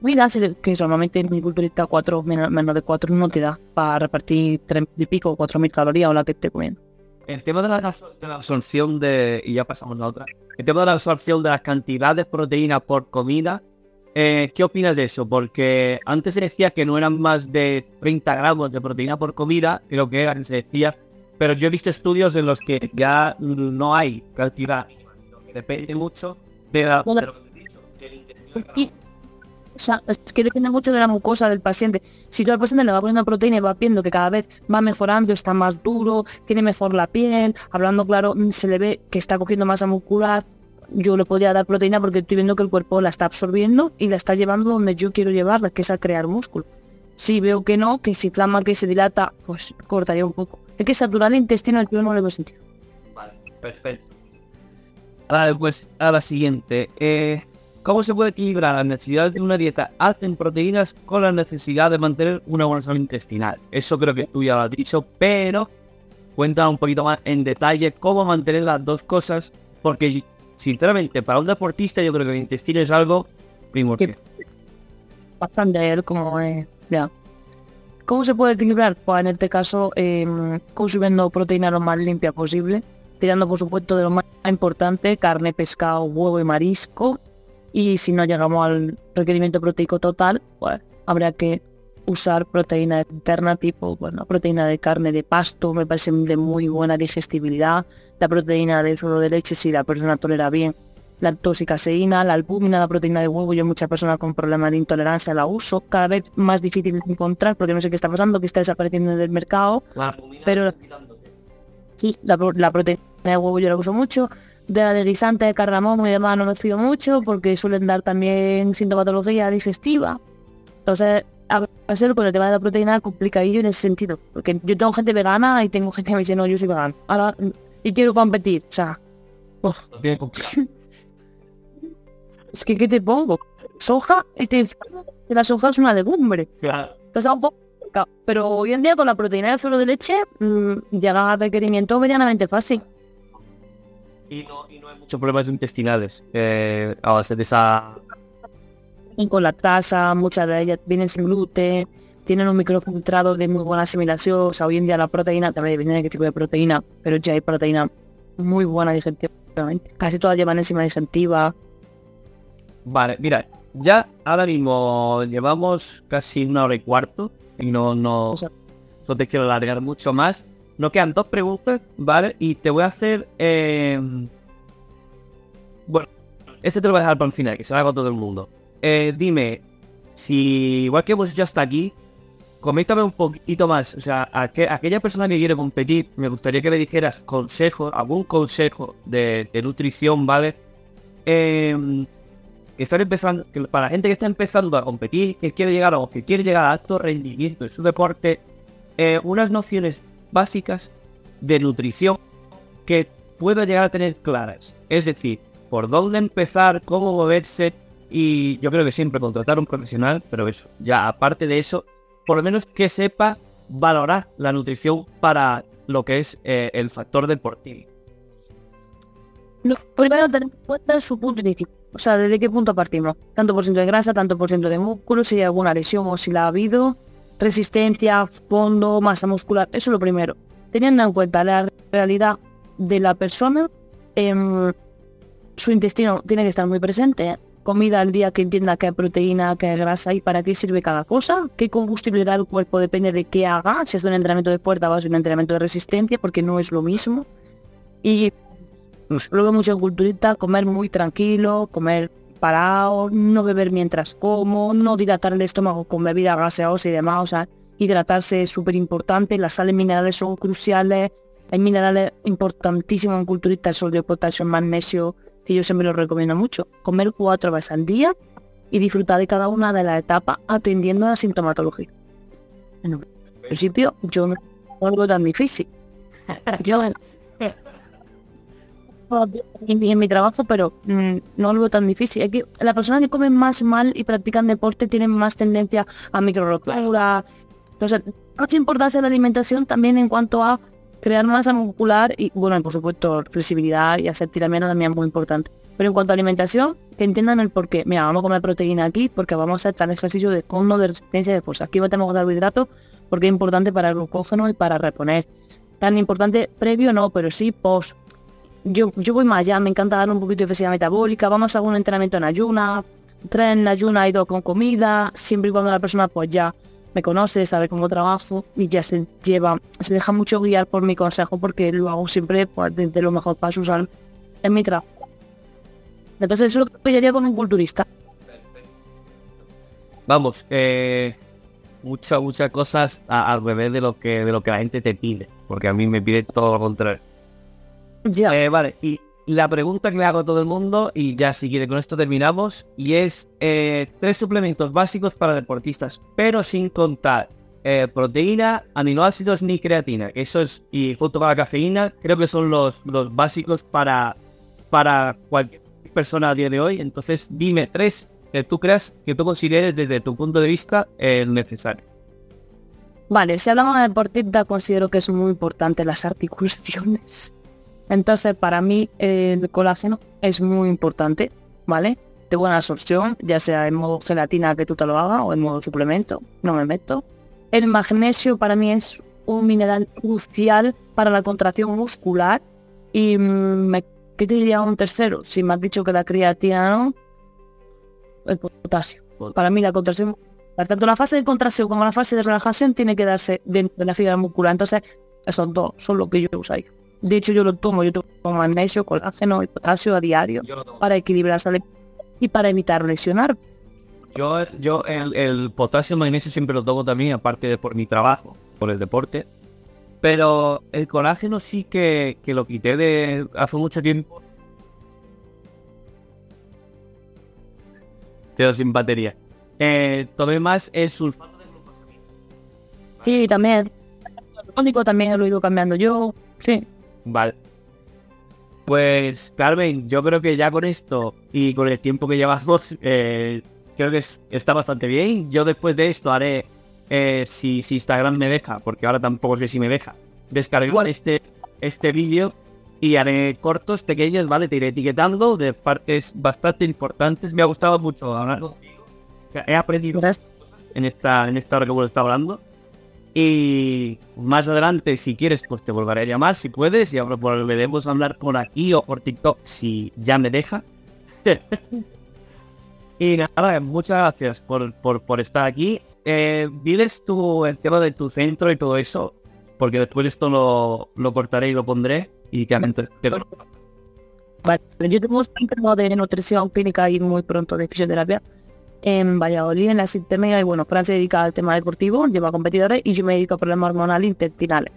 cuidas que normalmente en mi culturita 4 menos, de 4 no te da para repartir 3 y pico, 4.000 calorías o la que esté comiendo. El tema de la, de la absorción de, y ya pasamos a otra, el tema de la absorción de las cantidades de proteína por comida, Eh, ¿Qué opinas de eso? Porque antes se decía que no eran más de 30 gramos de proteína por comida, creo que se decía, pero yo he visto estudios en los que ya no hay cantidad, depende mucho de, la, de lo que te he dicho, del O sea, es que depende mucho de la mucosa del paciente. Si tú al paciente le va poniendo proteína y va viendo que cada vez va mejorando, está más duro, tiene mejor la piel, hablando claro, mm, se le ve que está cogiendo masa muscular, yo le podría dar proteína porque estoy viendo que el cuerpo la está absorbiendo y la está llevando donde yo quiero llevarla, que es a crear músculo. Si veo que no, que se inflama, que se dilata, pues cortaría un poco. Es que saturar el intestino yo no le veo sentido. Vale, perfecto. Ahora, pues, a la siguiente. Eh, ¿Cómo se puede equilibrar la necesidad de una dieta alta en proteínas con la necesidad de mantener una buena salud intestinal? Eso creo que tú ya lo has dicho, pero cuenta un poquito más en detalle cómo mantener las dos cosas, porque sinceramente para un deportista yo creo que el intestino es algo primordial. Bastante él como es, ya. ¿Cómo se puede equilibrar? Pues en este caso, em, consumiendo proteína lo más limpia posible, tirando por supuesto de lo más importante, carne, pescado, huevo y marisco. Y si no llegamos al requerimiento proteico total, pues habrá que usar proteína interna tipo, bueno, proteína de carne de pasto, me parece de muy buena digestibilidad, la proteína de suelo de leche si la persona tolera bien, la toxicaseína, la albúmina, la proteína de huevo, yo muchas personas con problemas de intolerancia la uso, cada vez más difícil de encontrar porque no sé qué está pasando, que está desapareciendo del mercado, pero sí, la, la proteína de huevo yo la uso mucho, de la de guisante, de cardamomo y demás no lo sigo mucho porque suelen dar también sintomatología digestiva. Entonces, a hacerlo con el tema de la proteína complicadillo en ese sentido. Porque yo tengo gente vegana y tengo gente que me dice, no, yo soy vegano. Ahora, y quiero competir. O sea, tiene es que ¿qué te pongo? Soja, y te, que la soja es una legumbre. Claro. Entonces, un poco. Pero hoy en día con la proteína de suelo de leche, mm, llega a requerimiento medianamente fácil. Y no, y no hay muchos problemas intestinales eh, a base de esa... Con la tasa, muchas de ellas vienen sin gluten, tienen un microfiltrado de muy buena asimilación, o sea, hoy en día la proteína, también depende de qué tipo de proteína, pero ya hay proteína muy buena digestivamente. Casi todas llevan enzima digestiva. Vale, mira, ya ahora mismo llevamos casi una hora y cuarto y no, no, O sea- no te quiero alargar mucho más. Nos quedan dos preguntas, ¿vale? Y te voy a hacer... eh, Bueno, este te lo voy a dejar para el final, que se lo haga todo el mundo. Eh, dime, si igual que hemos hecho hasta aquí, coméntame un poquito más. O sea, a que- a aquella persona que quiere competir, me gustaría que le dijeras consejos, algún consejo de, nutrición, ¿vale? Eh, que están empezando, que para la gente que está empezando a competir, que quiere llegar o que quiere llegar a alto rendimiento en su deporte, eh, unas nociones básicas de nutrición que pueda llegar a tener claras. Es decir, por dónde empezar, cómo moverse y yo creo que siempre contratar un profesional, pero eso, ya aparte de eso, por lo menos que sepa valorar la nutrición para lo que es eh, el factor deportivo. Lo primero tener en cuenta su punto inicial. O sea, ¿desde qué punto partimos? Tanto por ciento de grasa, tanto por ciento de músculo, si hay alguna lesión o si la ha habido, resistencia, fondo, masa muscular, eso es lo primero. Teniendo en cuenta la realidad de la persona, em, su intestino tiene que estar muy presente, comida al día que entienda qué proteína, qué grasa y para qué sirve cada cosa, qué combustible da el cuerpo depende de qué haga, si es un entrenamiento de fuerza o es un entrenamiento de resistencia, porque no es lo mismo. Y Luego mucho culturista, comer muy tranquilo, comer parado, no beber mientras como, no dilatar el estómago con bebida gaseosa y demás, o sea, hidratarse es súper importante, las sales minerales son cruciales, hay minerales importantísimos en culturista, el sodio, potasio, magnesio, que yo siempre lo recomiendo mucho. Comer cuatro veces al día y disfrutar de cada una de las etapas atendiendo a la sintomatología. En principio yo no no algo tan difícil. Yo en, mi trabajo, pero mm, no lo veo tan difícil. Es que las personas que comen más mal y practican deporte tienen más tendencia a microrotura. Entonces, mucha importancia de la alimentación también en cuanto a crear masa muscular y, bueno, por supuesto, flexibilidad y hacer tiramiento también es muy importante. Pero en cuanto a alimentación, que entiendan el por qué. Mira, vamos a comer proteína aquí porque vamos a hacer tal ejercicio de fondo de resistencia de fuerza. Aquí tenemos carbohidratos porque es importante para el glucógeno y para reponer. Tan importante previo no, pero sí post yo, yo voy más allá, me encanta dar un poquito de flexibilidad metabólica, vamos a un entrenamiento en ayuna, tres en ayuna y dos con comida, siempre y cuando la persona pues ya me conoce, sabe cómo trabajo y ya se lleva, se deja mucho guiar por mi consejo porque lo hago siempre pues, desde lo mejor para usar en mi trabajo. Entonces eso lo que con un culturista. Vamos, eh, muchas, muchas cosas al revés de lo que de lo que la gente te pide, porque a mí me pide todo lo contrario. Ya. Eh, vale, y la pregunta que le hago a todo el mundo, y ya si quiere con esto terminamos, y es eh, tres suplementos básicos para deportistas, pero sin contar eh, proteína, aminoácidos ni creatina. Eso es, y junto con la cafeína, creo que son los, los básicos para, para cualquier persona a día de hoy. Entonces dime tres que tú creas que tú consideres desde tu punto de vista el necesario. Vale, si hablamos de deportista, considero que es muy importante las articulaciones. Entonces, para mí el colágeno es muy importante, ¿vale? De buena absorción, ya sea en modo gelatina que tú te lo hagas o en modo suplemento, no me meto. El magnesio para mí es un mineral crucial para la contracción muscular y mm, me ¿qué te un tercero? Si me has dicho que la creatina no, el potasio. Para mí la contracción, tanto la fase de contracción como la fase de relajación tiene que darse dentro de la fibra muscular. Entonces, esos dos son los que yo uso ahí. De hecho, yo lo tomo, yo tomo magnesio, colágeno y potasio a diario para equilibrar salud y para evitar lesionar. Yo, yo el, el potasio magnesio siempre lo tomo también, aparte de por mi trabajo, por el deporte. Pero el colágeno sí que, que lo quité de hace mucho tiempo. Tengo sin batería. Eh, tomé más el sulfato de glucosamina. Sí, también. El único también lo he ido cambiando yo. Sí. Vale. Pues, Carmen, yo creo que ya con esto y con el tiempo que llevamos, eh, creo que está bastante bien. Yo después de esto haré, eh, si, si, Instagram me deja, porque ahora tampoco sé si me deja, descargar este, este vídeo y haré cortos, pequeños, ¿vale? Te iré etiquetando de partes bastante importantes. Me ha gustado mucho hablar contigo. He aprendido en esta, en esta hora que hemos estado hablando. Y más adelante, si quieres, pues te volveré a llamar, si puedes, y ahora volveremos a hablar por aquí o por TikTok, si ya me deja. y nada, muchas gracias por, por, estar aquí. Eh, diles tú el tema de tu centro y todo eso, porque después esto lo, lo cortaré y lo pondré, y que Vale, yo tengo un centro de nutrición clínica y muy pronto de fisioterapia en Valladolid, en la sistema y bueno, Francia se dedica al tema deportivo, lleva competidores y yo me dedico a problemas hormonales intestinales.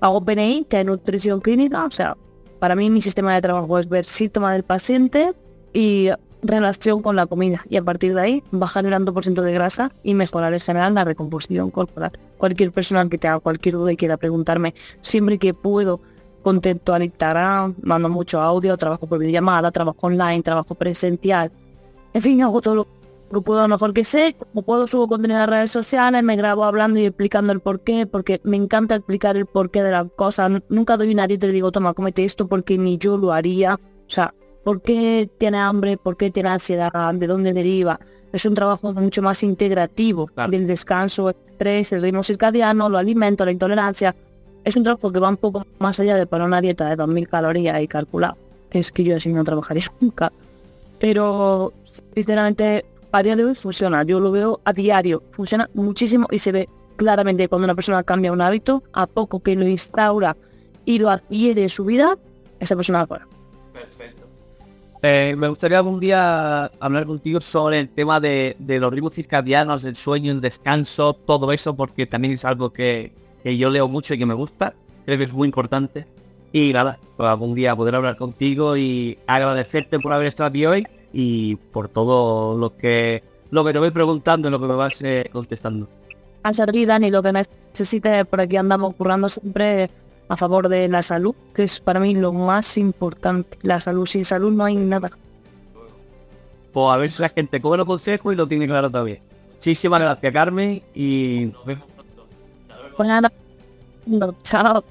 Hago PNI, que es nutrición clínica, o sea, para mí mi sistema de trabajo es ver síntomas del paciente y relación con la comida y a partir de ahí bajar el 2% de grasa y mejorar en general la recomposición corporal. Cualquier persona que tenga cualquier duda y quiera preguntarme, siempre que puedo contento al Instagram, mando mucho audio, trabajo por videollamada, trabajo online, trabajo presencial. En fin, hago todo lo lo puedo mejor que sé, como puedo subo contenido a redes sociales, me grabo hablando y explicando el porqué, porque me encanta explicar el porqué de las cosas. Nunca doy una dieta y te digo, toma, comete esto porque ni yo lo haría. O sea, ¿por qué tiene hambre? ¿Por qué tiene ansiedad? ¿De dónde deriva? Es un trabajo mucho más integrativo del descanso, el estrés, el ritmo circadiano, los alimentos, la intolerancia. Es un trabajo que va un poco más allá de para una dieta de 2.000 calorías y calcular. Es que yo así no trabajaría nunca. Pero, sinceramente, a día de hoy funciona. Yo lo veo a diario, funciona muchísimo y se ve claramente cuando una persona cambia un hábito, a poco que lo instaura y lo adquiere su vida, esa persona fuera. Perfecto. Eh, me gustaría algún día hablar contigo sobre el tema de, los ritmos circadianos, el sueño, el descanso, todo eso, porque también es algo que, que yo leo mucho y que me gusta. Creo que es muy importante. Y nada, pues algún día poder hablar contigo y agradecerte por haber estado aquí hoy y por todo lo que lo que te voy preguntando, lo que me vas eh, contestando. Al servir, Dani, lo que necesites, por aquí andamos currando siempre a favor de la salud, que es para mí lo más importante. La salud, sin salud no hay nada. Pues a ver si la gente coge los consejos y lo tiene claro todavía. Muchísimas gracias, Carmen, y nos vemos pronto. Pues nada, chao.